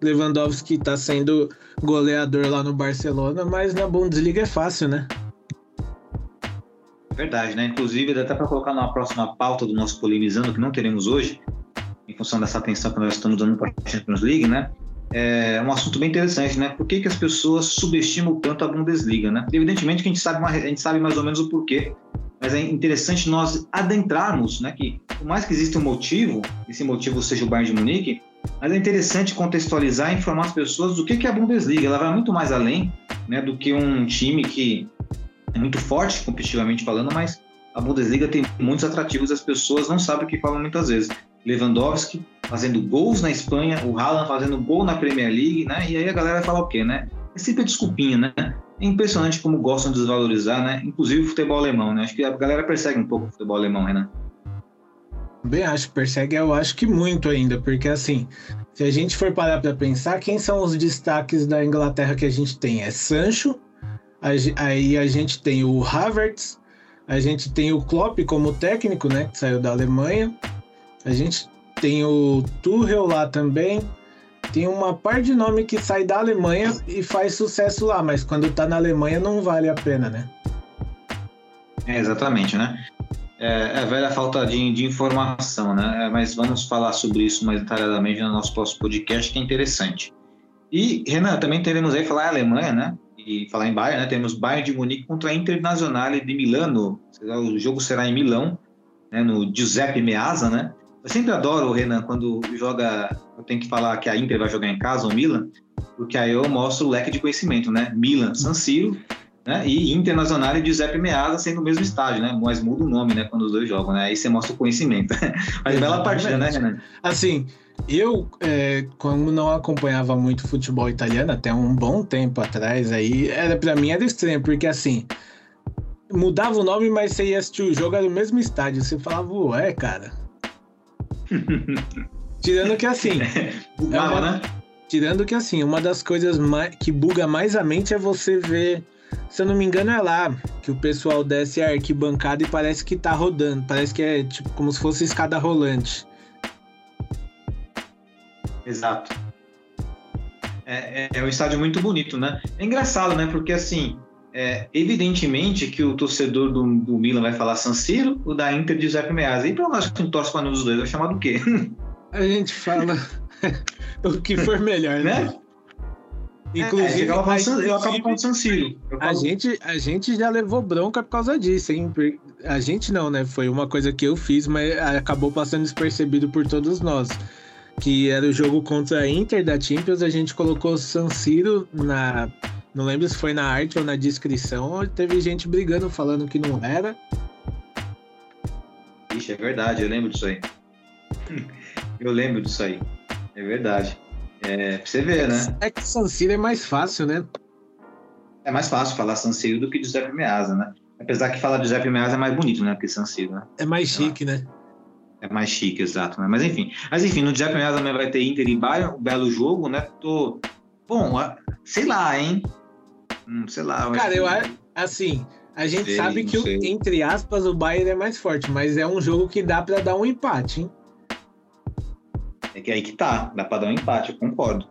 Lewandowski está sendo goleador lá no Barcelona, mas na Bundesliga é fácil, né? Verdade, né? Inclusive, dá até para colocar na próxima pauta do nosso Polemizando, que não teremos hoje, em função dessa atenção que nós estamos dando para a Champions League, né? é um assunto bem interessante, né? Por que, que as pessoas subestimam tanto a Bundesliga, né? Evidentemente que a gente sabe, a gente sabe mais ou menos o porquê, mas é interessante nós adentrarmos, né? Que por mais que exista um motivo, esse motivo seja o Bayern de Munique, mas é interessante contextualizar e informar as pessoas do que, que é a Bundesliga. Ela vai muito mais além, né? Do que um time que muito forte competitivamente falando, mas a Bundesliga tem muitos atrativos as pessoas não sabem o que falam muitas vezes. Lewandowski fazendo gols na Espanha, o Haaland fazendo gol na Premier League, né? E aí a galera vai falar o quê, né? É sempre desculpinha, né? É impressionante como gostam de desvalorizar, né? Inclusive o futebol alemão, né? Acho que a galera persegue um pouco o futebol alemão, Renan. Bem, acho que persegue, eu acho que muito ainda, porque assim, se a gente for parar para pensar, quem são os destaques da Inglaterra que a gente tem? É Sancho, aí a gente tem o Havertz, a gente tem o Klopp como técnico, né, que saiu da Alemanha. A gente tem o Tuchel lá também. Tem uma par de nome que sai da Alemanha e faz sucesso lá, mas quando tá na Alemanha não vale a pena, né? É, exatamente, né? É, é a velha falta de, de informação, né? É, mas vamos falar sobre isso mais detalhadamente no nosso próximo podcast, que é interessante. E, Renan, também teremos aí falar a Alemanha, né? E falar em Bayern, né? Temos Bayern de Munique contra a Internazionale de Milano. O jogo será em Milão, né? no Giuseppe Meazza, né? Eu sempre adoro, Renan, quando joga. Eu tenho que falar que a Inter vai jogar em casa, o Milan, porque aí eu mostro o leque de conhecimento, né? Milan, San Siro, né? E Internacional e Giuseppe Meazza sendo o mesmo estádio, né? Mas muda o nome, né? Quando os dois jogam, né? Aí você mostra o conhecimento. Mas bela partida, né, Renan? Assim, eu, é, quando não acompanhava muito futebol italiano, até um bom tempo atrás, aí, era para mim era estranho, porque assim, mudava o nome, mas você ia assistir o jogo, era o mesmo estádio. Você falava, ué, cara, Tirando que assim. Bugava, é uma, né? Tirando que assim, uma das coisas mais, que buga mais a mente é você ver. Se eu não me engano, é lá que o pessoal desce a arquibancada e parece que tá rodando. Parece que é tipo como se fosse escada rolante. Exato. É, é, é um estádio muito bonito, né? É engraçado, né? Porque assim, é, evidentemente que o torcedor do, do, Milan vai falar San Siro, o da Inter de Giuseppe Meazza. E para nós que não torce para nenhum dos dois, vai chamar do quê? A gente fala o que for melhor, né? É, Inclusive, eu, acabo eu acabo com o San Siro. A gente, a gente já levou bronca por causa disso, hein? A gente não, né? Foi uma coisa que eu fiz, mas acabou passando despercebido por todos nós. Que era o jogo contra a Inter da Champions, a gente colocou San Siro na não lembro se foi na arte ou na descrição, teve gente brigando falando que não era. Ixi, é verdade, eu lembro disso aí. Eu lembro disso aí. É verdade. É, pra você ver, né? É que San Siro é mais fácil, né? É mais fácil falar San Siro do que Giuseppe Meazza, né? Apesar que falar Giuseppe Meazza é mais bonito, né? Que San Siro, né? É mais chique, né? É mais chique, exato. Né? Mas enfim. Mas enfim, no Giuseppe Meazza também vai ter Inter e Bayern, um belo jogo, né? Tô... Bom, sei lá, hein? Hum, sei lá. Cara, eu acho assim. A gente sei, sabe que, o, entre aspas, o Bayern é mais forte, mas é um jogo que dá para dar um empate, hein? É que aí que tá, dá para dar um empate, eu concordo.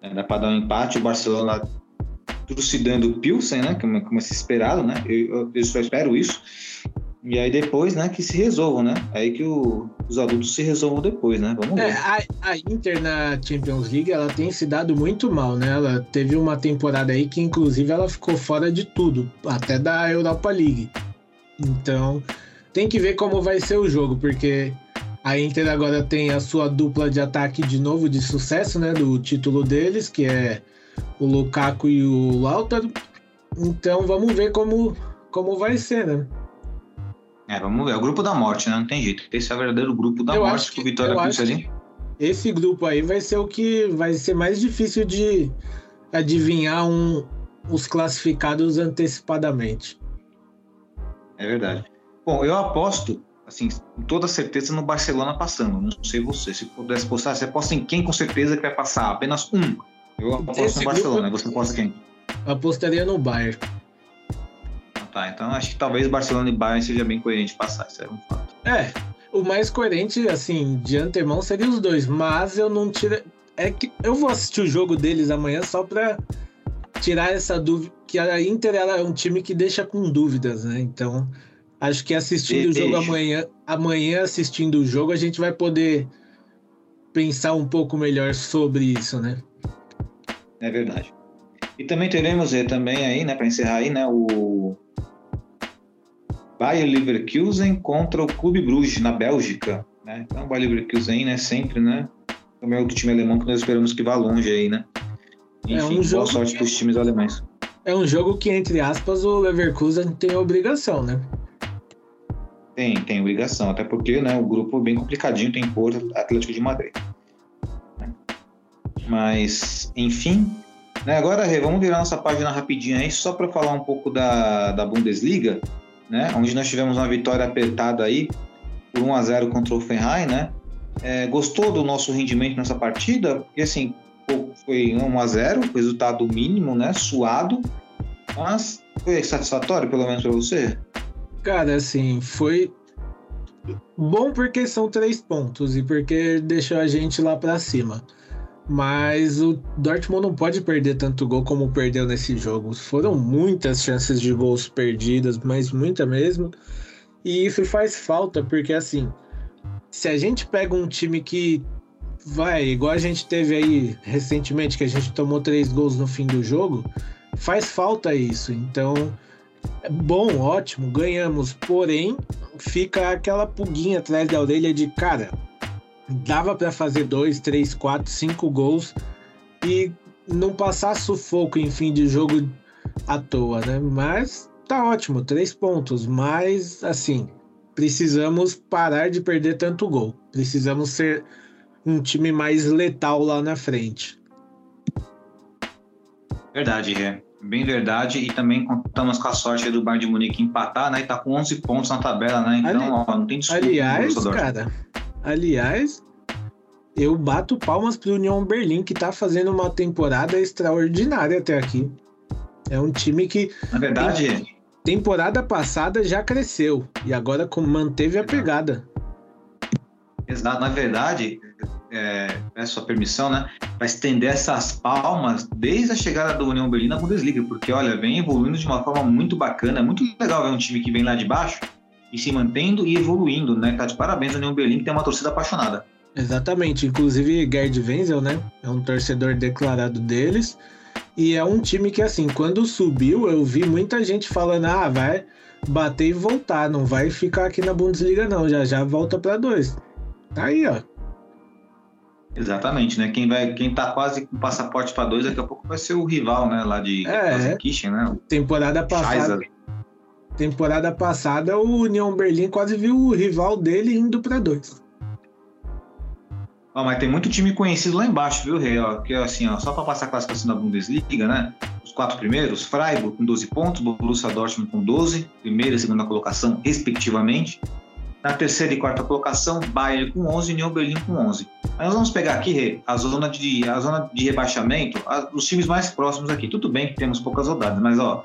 É, dá para dar um empate, o Barcelona trucidando o Pilsen, né? Como, como se esperado, né? Eu, eu, eu só espero isso. E aí depois, né, que se resolvam, né? Aí que o, os adultos se resolvam depois, né? Vamos ver. É, a, a, Inter na Champions League, ela tem se dado muito mal, né? Ela teve uma temporada aí que, inclusive, ela ficou fora de tudo, até da Europa League. Então, tem que ver como vai ser o jogo, porque a Inter agora tem a sua dupla de ataque de novo de sucesso, né? Do título deles, que é o Lukaku e o Lautaro. Então, vamos ver como, como vai ser, né? É, vamos ver. É o grupo da morte, né? Não tem jeito. Esse é o verdadeiro grupo da eu morte que, que o Vitória Pilsen. Esse grupo aí vai ser o que vai ser mais difícil de adivinhar um, os classificados antecipadamente. É verdade. Bom, eu aposto, assim, com toda certeza no Barcelona passando. Não sei você. Se pudesse postar, você aposta em quem com certeza que vai passar? Apenas um. Eu aposto Esse no Barcelona. Grupo, você aposta quem? Apostaria no Bayern tá. Então acho que talvez Barcelona e Bayern seja bem coerente passar, isso é um fato. É, o mais coerente, assim, de antemão seria os dois, mas eu não tiro. É que eu vou assistir o jogo deles amanhã só pra tirar essa dúvida. Que a Inter é um time que deixa com dúvidas, né? Então, acho que assistindo o jogo amanhã, amanhã assistindo o jogo, a gente vai poder pensar um pouco melhor sobre isso, né? É verdade. E também teremos eh, também aí, né, para encerrar aí, né, o Bayer Leverkusen contra o Clube Bruges na Bélgica, né? Então o Bayer Leverkusen, né, sempre, né, também é outro time alemão que nós esperamos que vá longe aí, né? Enfim, É um boa jogo sorte que- para os times alemães. É um jogo que, entre aspas, o Leverkusen tem obrigação, né? Tem, tem obrigação, até porque, né, o grupo é bem complicadinho, tem Porto, Atlético de Madrid. Mas, enfim, né, agora, Rê, vamos virar nossa página rapidinho aí, só para falar um pouco da, da Bundesliga, né, onde nós tivemos uma vitória apertada aí, por 1 a 0 contra o Hoffenheim, né? É, gostou do nosso rendimento nessa partida? Porque, assim, foi 1 a 0 resultado mínimo, né, suado, mas foi satisfatório, pelo menos para você? Cara, assim, foi bom porque são três pontos e porque deixou a gente lá pra cima. Mas o Dortmund não pode perder tanto gol como perdeu nesse jogo. Foram muitas chances de gols perdidas, mas muita mesmo. E isso faz falta, porque assim, se a gente pega um time que vai, igual a gente teve aí recentemente, que a gente tomou três gols no fim do jogo, faz falta isso. Então, é bom, ótimo, ganhamos. Porém, fica aquela pulguinha atrás da orelha de cara. Dava para fazer dois, três, quatro, cinco gols e não passar sufoco em fim de jogo à toa, né? Mas tá ótimo, três pontos. Mas assim, precisamos parar de perder tanto gol. Precisamos ser um time mais letal lá na frente. Verdade, Rê. Bem verdade. E também contamos com a sorte do Bayern de Munique empatar, né? E tá com 11 pontos na tabela, né? Então, Ali- ó, não tem desculpa. Aliás, cara, aliás, eu bato palmas pro União Berlim, que tá fazendo uma temporada extraordinária até aqui. É um time que Na verdade, temporada passada já cresceu e agora manteve a pegada. exato. Na verdade, é, peço a permissão, né? Para estender essas palmas desde a chegada do União Berlim na Bundesliga, porque, olha, vem evoluindo de uma forma muito bacana. É muito legal ver um time que vem lá de baixo e se mantendo e evoluindo, né? Tá de parabéns ao União Berlim, que tem uma torcida apaixonada. Exatamente, inclusive Gerd Wenzel, né? É um torcedor declarado deles. E é um time que, assim, quando subiu, eu vi muita gente falando: ah, vai bater e voltar, não vai ficar aqui na Bundesliga, não. Já já volta pra dois. Tá aí, ó. Exatamente, né? Quem, vai, quem tá quase com passaporte para dois, daqui a pouco vai ser o rival, né? Lá de É. Né? O Temporada passada, Scheiser. Temporada passada, o União Berlim quase viu o rival dele indo pra dois. Ó, mas tem muito time conhecido lá embaixo, viu, Rei? Que assim, ó, só para passar a classificação da Bundesliga, né? Os quatro primeiros, Freiburg com 12 pontos, Borussia Dortmund com 12, primeira e segunda colocação, respectivamente. Na terceira e quarta colocação, Bayern com 11 e União Berlim com 11. Aí nós vamos pegar aqui, Rei, a zona de, a zona de rebaixamento, a- os times mais próximos aqui. Tudo bem que temos poucas rodadas, mas ó,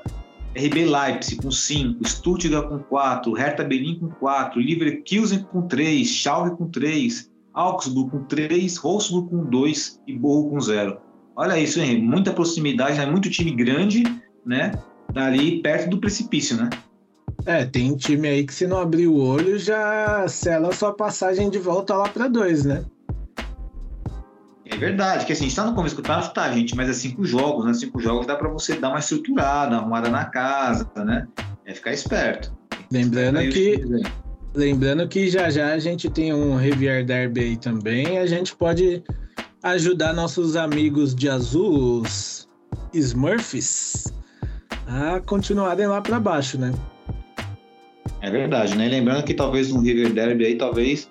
RB Leipzig com 5, Stuttgart com 4, Hertha Berlim com 4, Leverkusen com 3, Schalke com 3, Augsburg com 3, Wolfsburg com 2 e Borro com 0. Olha isso, hein? Muita proximidade, né? muito time grande, né? Dali perto do precipício, né? É, tem time aí que se não abrir o olho já sela sua passagem de volta lá pra dois, né? É verdade, que assim, está no começo do campeonato, tá, gente, mas é cinco jogos, né? Cinco jogos dá para você dar uma estruturada, arrumada na casa, né? É ficar esperto. Lembrando Aí que. Lembrando que já já a gente tem um Rivier Derby aí também. A gente pode ajudar nossos amigos de azul, os Smurfs, a continuarem lá para baixo, né? É verdade, né? Lembrando que talvez no River Derby aí, talvez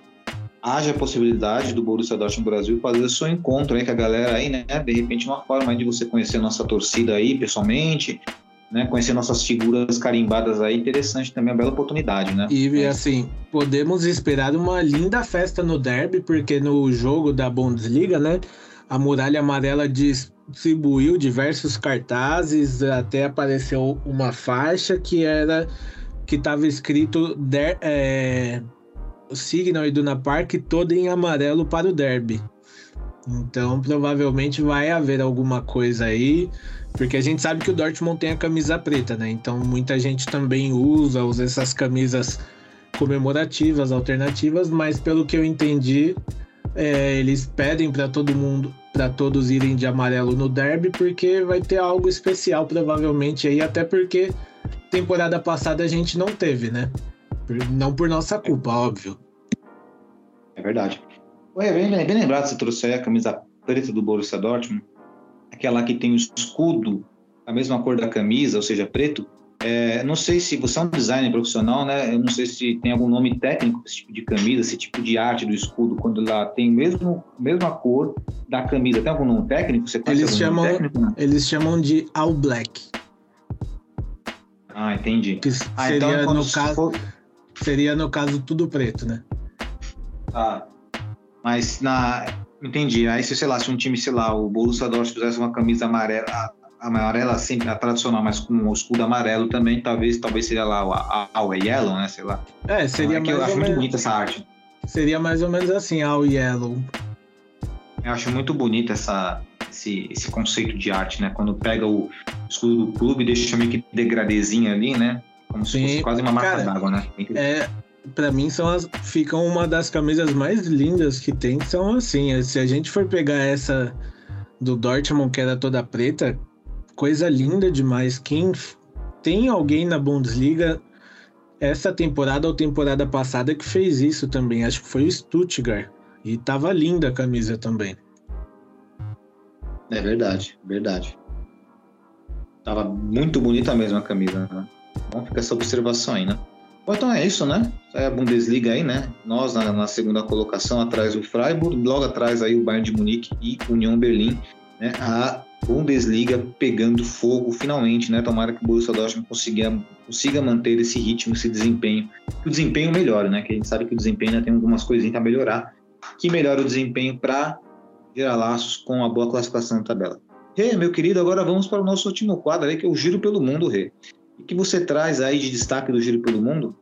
haja a possibilidade do Borussia Dortmund Brasil fazer seu encontro aí com a galera aí, né? De repente uma forma de você conhecer a nossa torcida aí pessoalmente, né? Conhecer nossas figuras carimbadas aí, interessante também, uma bela oportunidade, né? E assim, podemos esperar uma linda festa no derby, porque no jogo da Bundesliga, né? A Muralha Amarela distribuiu diversos cartazes, até apareceu uma faixa que era que estava escrito der, é, o Signal Iduna Park todo em amarelo para o derby. Então, provavelmente vai haver alguma coisa aí, porque a gente sabe que o Dortmund tem a camisa preta, né? Então, muita gente também usa, usa essas camisas comemorativas, alternativas, mas pelo que eu entendi, é, eles pedem para todo mundo, para todos irem de amarelo no derby, porque vai ter algo especial provavelmente aí, até porque temporada passada a gente não teve, né? Não por nossa culpa, óbvio. É verdade. Ué, bem, bem lembrado, você trouxe aí a camisa preta do Borussia Dortmund, aquela que tem o escudo, a mesma cor da camisa, ou seja, preto. É, não sei se você é um designer profissional, né? Eu não sei se tem algum nome técnico esse tipo de camisa, esse tipo de arte do escudo, quando ela tem mesmo mesma cor da camisa. Tem algum nome técnico? Você eles chamam, técnico, né? eles chamam de All Black. Ah, entendi. Que ah, seria então, no caso for... seria no caso tudo preto, né? Ah, mas na entendi. Aí se sei lá, se um time, sei lá, o Borussia Dortmund fizesse uma camisa amarela, amarela sempre a tradicional, mas com o escudo amarelo também, talvez, talvez seria lá o All Yellow, né? Sei lá. É, seria é mais. Eu acho muito bonita essa arte. Seria mais ou menos assim, All Yellow. Eu acho muito bonita essa, esse, esse conceito de arte, né? Quando pega o escudo do clube e deixa meio que degradezinho ali, né? Como Sim. se fosse quase uma marca d'água, né? É, para mim são as, ficam uma das camisas mais lindas que tem, são assim, se a gente for pegar essa do Dortmund que era toda preta, coisa linda demais. Quem tem alguém na Bundesliga essa temporada ou temporada passada que fez isso também, acho que foi o Stuttgart. E tava linda a camisa também. É verdade, verdade. Tava muito bonita mesmo a camisa, né? Bom, fica essa observação aí, né? Bom, então é isso, né? É a Bundesliga aí, né? Nós na, na, segunda colocação, atrás do Freiburg, logo atrás aí o Bayern de Munique e União Berlim, né? A Bundesliga pegando fogo finalmente, né? Tomara que o Borussia Dortmund consiga, consiga manter esse ritmo, esse desempenho. Que o desempenho melhore, né? Que a gente sabe que o desempenho ainda tem algumas coisinhas para melhorar. Que melhora o desempenho para gerar laços com a boa classificação na tabela. Rê, meu querido, agora vamos para o nosso último quadro aí, que é o Giro pelo Mundo, Rê. O que você traz aí de destaque do Giro pelo Mundo?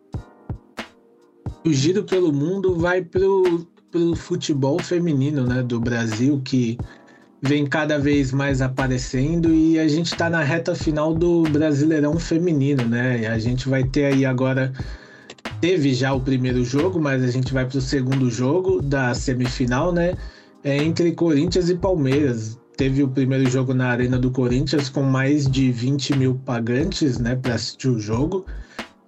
O Giro pelo Mundo vai para o futebol feminino né, do Brasil, que vem cada vez mais aparecendo e a gente está na reta final do Brasileirão Feminino, né? A gente vai ter aí agora. Teve já o primeiro jogo, mas a gente vai para o segundo jogo da semifinal, né? É entre Corinthians e Palmeiras. Teve o primeiro jogo na Arena do Corinthians com mais de 20 mil pagantes, né, para assistir o jogo.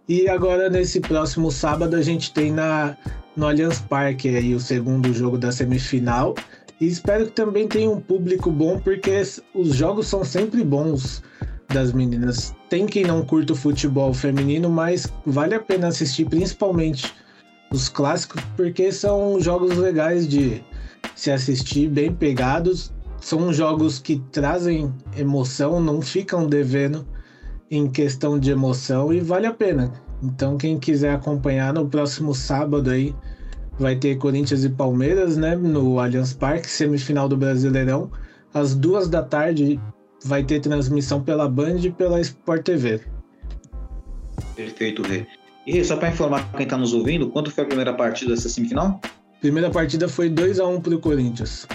E agora, nesse próximo sábado, a gente tem na, no Allianz Parque aí o segundo jogo da semifinal. E espero que também tenha um público bom, porque os jogos são sempre bons das meninas. Tem quem não curta o futebol feminino, mas vale a pena assistir, principalmente os clássicos, porque são jogos legais de se assistir, bem pegados. São jogos que trazem emoção, não ficam devendo em questão de emoção e vale a pena. Então, quem quiser acompanhar no próximo sábado aí, vai ter Corinthians e Palmeiras, né, no Allianz Parque, semifinal do Brasileirão. Às duas da tarde vai ter transmissão pela Band e pela Sport TV. Perfeito, Rê. E só para informar quem está nos ouvindo, quanto foi a primeira partida dessa semifinal? Primeira partida foi 2 a 1 para o Corinthians.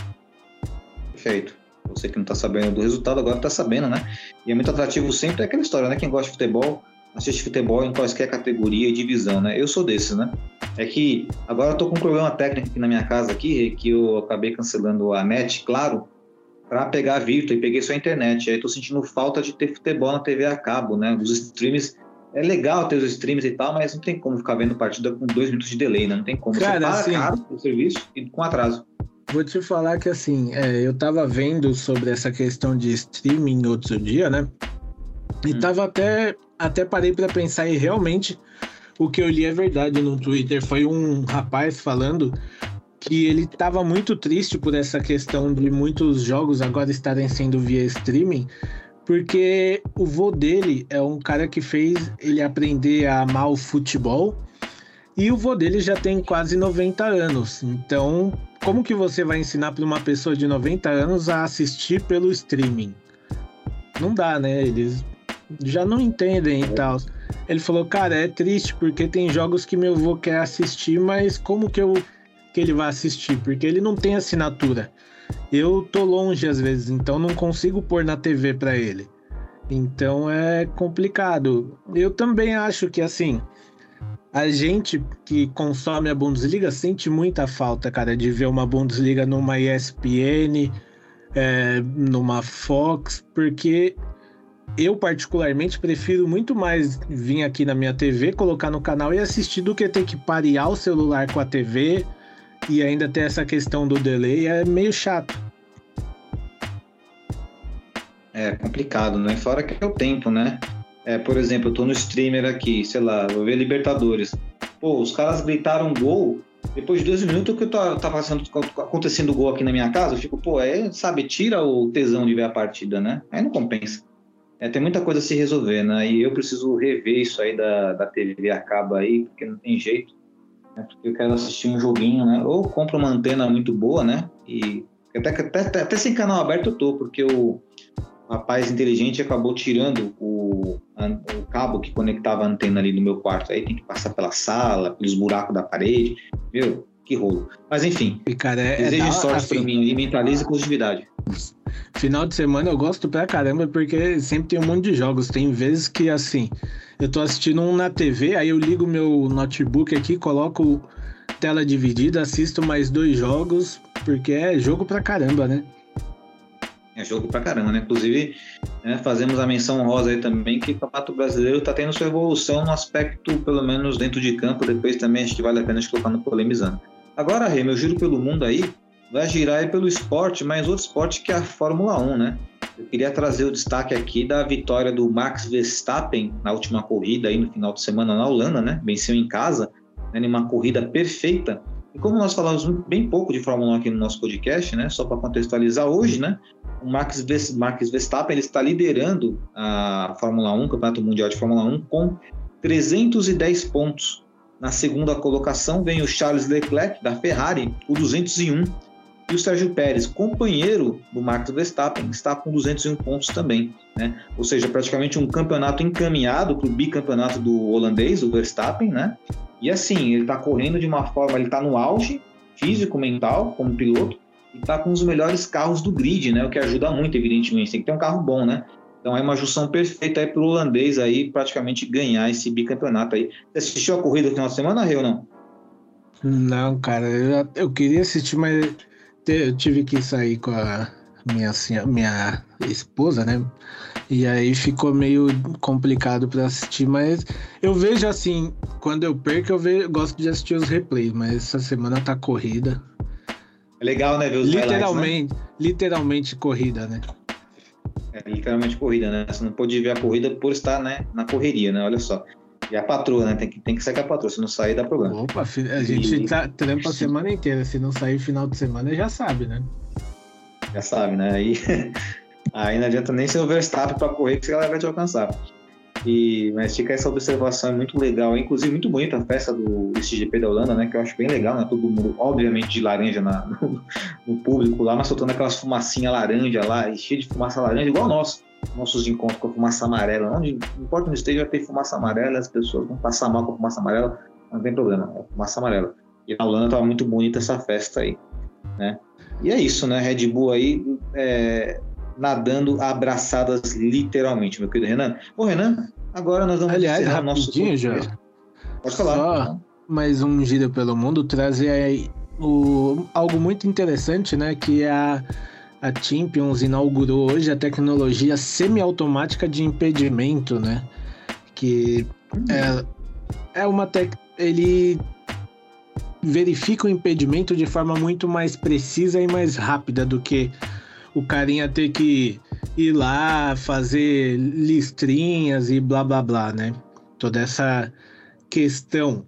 Perfeito. Você que não está sabendo do resultado, agora está sabendo, né? E é muito atrativo sempre é aquela história, né? Quem gosta de futebol, assiste futebol em qualquer categoria e divisão, né? Eu sou desses, né? É que agora eu tô com um problema técnico aqui na minha casa aqui, que eu acabei cancelando a net, claro, para pegar a Virtua e peguei só a internet. Aí tô sentindo falta de ter futebol na TV a cabo, né? Os streams é legal ter os streams e tal, mas não tem como ficar vendo partida com dois minutos de delay, né? Não tem como. Cara, Você para assim, o serviço e com atraso. Vou te falar que assim, é, eu tava vendo sobre essa questão de streaming outro dia, né? E hum. tava até, até parei para pensar e realmente o que eu li é verdade no Twitter. Foi um rapaz falando que ele estava muito triste por essa questão de muitos jogos agora estarem sendo via streaming, porque o vô dele é um cara que fez ele aprender a amar o futebol e o vô dele já tem quase 90 anos. Então, como que você vai ensinar para uma pessoa de 90 anos a assistir pelo streaming? Não dá, né? Eles já não entendem e tal. Ele falou, cara, é triste porque tem jogos que meu avô quer assistir, mas como que eu que ele vai assistir? Porque ele não tem assinatura. Eu tô longe às vezes, então não consigo pôr na TV para ele. Então é complicado. Eu também acho que assim, a gente que consome a Bundesliga sente muita falta, cara, de ver uma Bundesliga numa ESPN, é, numa Fox, porque eu particularmente prefiro muito mais vir aqui na minha TV, colocar no canal e assistir do que ter que parear o celular com a TV e ainda ter essa questão do delay, é meio chato. É complicado, né? Fora que é o tempo, né? É, por exemplo, eu tô no streamer aqui, sei lá, vou ver Libertadores. Pô, os caras gritaram gol. Depois de dois minutos que eu tô, tá passando, acontecendo gol aqui na minha casa, eu fico, pô, é, sabe, tira o tesão de ver a partida, né? Aí não compensa. É, tem muita coisa a se resolver, né? E eu preciso rever isso aí da, da TV acaba aí, porque não tem jeito. Né? Porque eu quero assistir um joguinho, né? Ou compro uma antena muito boa, né? E até, até, até sem canal aberto eu tô, porque o rapaz inteligente acabou tirando o, o cabo que conectava a antena ali no meu quarto. Aí tem que passar pela sala, pelos buracos da parede. Meu, que rolo. Mas enfim, E, cara, é, é desejo da- sorte assim, pra mim e mentalize positividade. Final de semana eu gosto pra caramba porque sempre tem um monte de jogos. Tem vezes que, assim, eu tô assistindo um na TV, aí eu ligo meu notebook aqui, coloco tela dividida, assisto mais dois jogos, porque é jogo pra caramba, né? É jogo pra caramba, né? Inclusive, né, fazemos a menção rosa aí também que o Campeonato Brasileiro tá tendo sua evolução no aspecto, pelo menos dentro de campo. Depois também acho que vale a pena a gente colocar no polemizando. Agora, Rê, meu giro pelo mundo aí vai girar aí pelo esporte, mas outro esporte que é a Fórmula 1, né? Eu queria trazer o destaque aqui da vitória do Max Verstappen na última corrida aí no final de semana na Holanda, né? Venceu em casa, né, em uma corrida perfeita. E como nós falamos bem pouco de Fórmula 1 aqui no nosso podcast, né? Só para contextualizar hoje, né? O Max, Max Verstappen ele está liderando a Fórmula 1, Campeonato Mundial de Fórmula 1, com 310 pontos. Na segunda colocação vem o Charles Leclerc, da Ferrari, com 201. E o Sérgio Pérez, companheiro do Max Verstappen, está com 201 pontos também. Né? Ou seja, praticamente um campeonato encaminhado para o bicampeonato do holandês, o Verstappen. Né? E assim, ele está correndo de uma forma, ele está no auge físico, mental, como piloto, e está com os melhores carros do grid, né? O que ajuda muito, evidentemente. Tem que ter um carro bom, né? Então é uma junção perfeita aí para o holandês aí praticamente ganhar esse bicampeonato aí. Você assistiu a corrida final de semana, Rio, não? Não, cara, eu, eu queria assistir, mas eu tive que sair com a minha, senha- minha esposa, né? E aí ficou meio complicado pra assistir, mas eu vejo assim, quando eu perco, eu, ve- eu gosto de assistir os replays, mas essa semana tá corrida. É legal, né? Ver os né? Literalmente, literalmente corrida, né? É literalmente corrida, né? Você não pode ver a corrida por estar né, na correria, né? Olha só. E a patroa, né? Tem que, tem que sair com a patroa. Se não sair, dá problema. Opa, a gente E- tá, trampa a semana inteira. Se não sair final de semana, já sabe, né? Já sabe, né? Aí, aí não adianta nem ser o Verstappen para correr, que ela vai te alcançar. E, mas fica essa observação, é muito legal. Inclusive, muito bonita a festa do SGP da Holanda, né? Que eu acho bem legal, né? Todo mundo, obviamente, de laranja na, no, no público lá, mas soltando aquelas fumacinhas laranja lá, e cheio de fumaça laranja, igual nosso. Nossos encontros com a fumaça amarela. Onde, não importa onde esteja, vai ter fumaça amarela, as pessoas vão passar mal com a fumaça amarela, não tem problema, é fumaça amarela. E na Holanda tava muito bonita essa festa aí, né? E é isso, né? Red Bull aí é, nadando abraçadas literalmente, meu querido Renan. Ô, Renan, agora nós vamos Aliás, encerrar o nosso rapidinho, já. Pode falar. Só mais um giro pelo mundo, trazer aí o, algo muito interessante, né? Que é a, a Champions inaugurou hoje a tecnologia semiautomática de impedimento, né? Que é, é uma tec... ele verifica o impedimento de forma muito mais precisa e mais rápida do que o carinha ter que ir lá fazer listrinhas e blá blá blá, né? Toda essa questão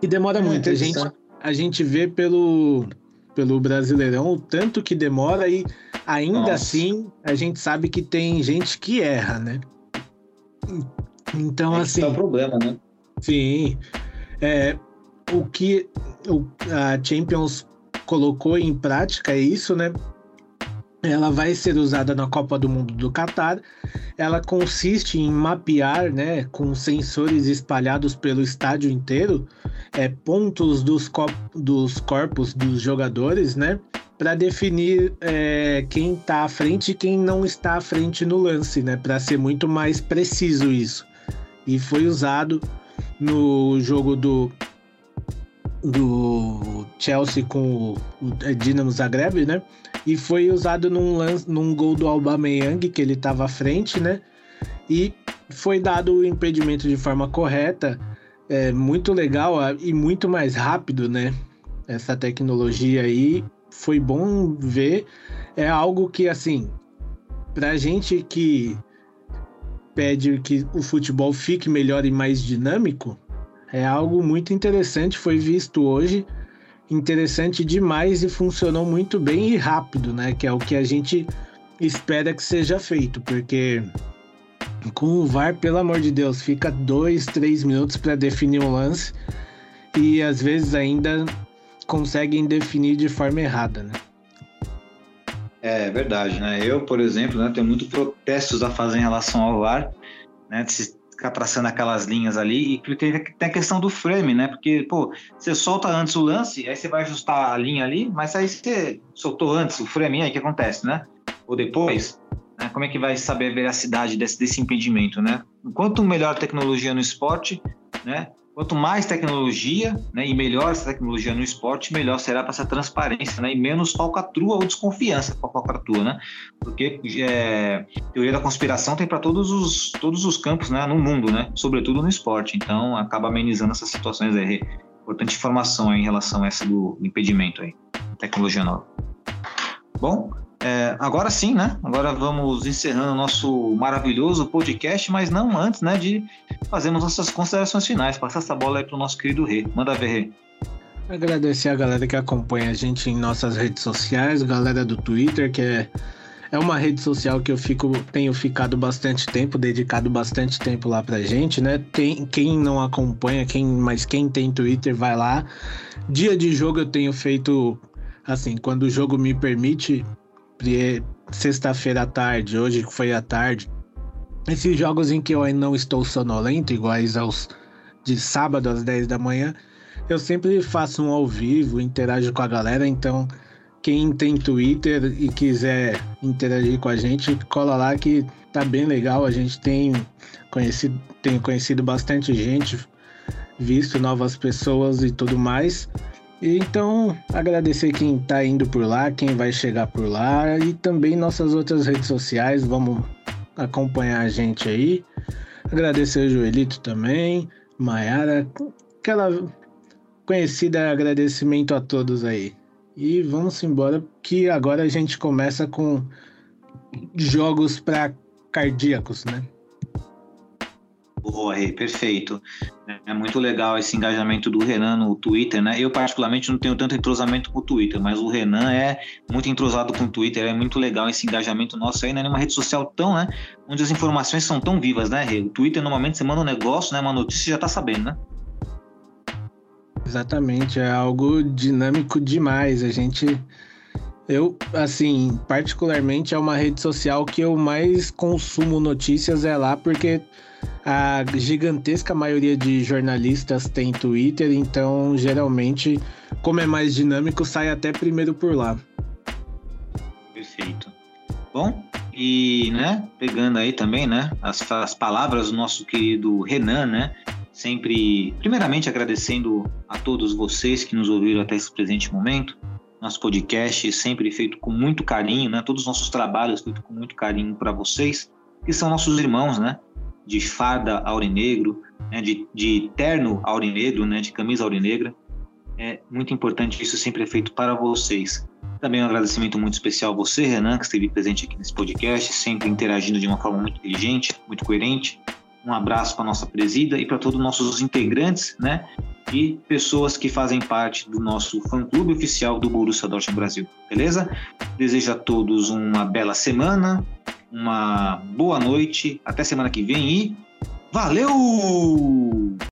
que demora É, muito. A gente, a gente vê pelo, pelo Brasileirão o tanto que demora e ainda Nossa. assim a gente sabe que tem gente que erra, né? Então, É que assim. tá o problema, né? Sim. É, o que a Champions colocou em prática é isso, né? Ela vai ser usada na Copa do Mundo do Catar. Ela consiste em mapear, né, com sensores espalhados pelo estádio inteiro, é, pontos dos, cop- dos corpos dos jogadores, né, para definir é, quem está à frente e quem não está à frente no lance, né, para ser muito mais preciso isso e foi usado no jogo do, do Chelsea com o Dinamo Zagreb, né? E foi usado num, lance, num gol do Aubameyang, que ele estava à frente, né? E foi dado o impedimento de forma correta, é muito legal e muito mais rápido, né? Essa tecnologia aí foi bom ver. É algo que, assim, pra gente que pede que o futebol fique melhor e mais dinâmico, é algo muito interessante. Foi visto hoje, interessante demais e funcionou muito bem e rápido, né? Que é o que a gente espera que seja feito, porque com o VAR, pelo amor de Deus, fica dois, três minutos para definir um lance e às vezes ainda conseguem definir de forma errada, né? É verdade, né? Eu, por exemplo, né, tenho muitos protestos a fazer em relação ao VAR, né? Ficar traçando aquelas linhas ali e tem, tem a questão do frame, né? Porque, pô, você solta antes o lance, aí você vai ajustar a linha ali, mas aí você soltou antes o frame, aí que acontece, né? Ou depois, né? Como é que vai saber a veracidade desse, desse impedimento, né? Quanto melhor a tecnologia no esporte, né? Quanto mais tecnologia né, e melhor essa tecnologia no esporte, melhor será para essa transparência né, e menos falcatrua ou desconfiança com a falcatrua, né? Porque é, teoria da conspiração tem para todos os, todos os campos né, no mundo, né? Sobretudo no esporte. Então, acaba amenizando essas situações aí. Importante informação aí em relação a essa do impedimento aí, tecnologia nova. Bom, é, agora sim, né? Agora vamos encerrando o nosso maravilhoso podcast, mas não antes, né, de fazermos nossas considerações finais. Passar essa bola aí para o nosso querido Rê. Manda ver, Rê. Agradecer a galera que acompanha a gente em nossas redes sociais, galera do Twitter, que é, é uma rede social que eu fico, tenho ficado bastante tempo, dedicado bastante tempo lá pra gente, né? Tem, quem não acompanha, quem, mas quem tem Twitter, vai lá. Dia de jogo eu tenho feito, assim, quando o jogo me permite, sexta-feira à tarde, hoje foi à tarde. Esses jogos em que eu ainda não estou sonolento, iguais aos de sábado às 10 da manhã, eu sempre faço um ao vivo, interajo com a galera, então quem tem Twitter e quiser interagir com a gente, cola lá que tá bem legal. A gente tem conhecido, tem conhecido bastante gente, visto novas pessoas e tudo mais. Então, agradecer quem está indo por lá, quem vai chegar por lá e também nossas outras redes sociais, vamos acompanhar a gente aí. Agradecer o Joelito também, Maiara, aquela conhecida agradecimento a todos aí. E vamos embora que agora a gente começa com jogos para cardíacos, né? Boa, Rei, perfeito. É muito legal esse engajamento do Renan no Twitter, né? Eu, particularmente, não tenho tanto entrosamento com o Twitter, mas o Renan é muito entrosado com o Twitter, é muito legal esse engajamento nosso aí, né? Numa rede social tão, né? Onde as informações são tão vivas, né, Rei? O Twitter, normalmente, você manda um negócio, né? Uma notícia já tá sabendo, né? Exatamente, é algo dinâmico demais. A gente. Eu, assim, particularmente é uma rede social que eu mais consumo notícias é lá, porque a gigantesca maioria de jornalistas tem Twitter, então geralmente, como é mais dinâmico, sai até primeiro por lá. Perfeito. Bom, e né, pegando aí também, né, as, as palavras do nosso querido Renan, né, sempre, primeiramente agradecendo a todos vocês que nos ouviram até esse presente momento. Nosso podcast sempre feito com muito carinho, né? Todos os nossos trabalhos feitos com muito carinho para vocês, que são nossos irmãos, né? De farda aurinegro, né, de, de terno aurinegro, né, de camisa aurinegra. É muito importante, isso sempre é feito para vocês. Também um agradecimento muito especial a você, Renan, que esteve presente aqui nesse podcast, sempre interagindo de uma forma muito inteligente, muito coerente. Um abraço para a nossa presida e para todos os nossos integrantes, né? E pessoas que fazem parte do nosso fã-clube oficial do Borussia Dortmund Brasil, beleza? Desejo a todos uma bela semana, uma boa noite, até semana que vem e valeu!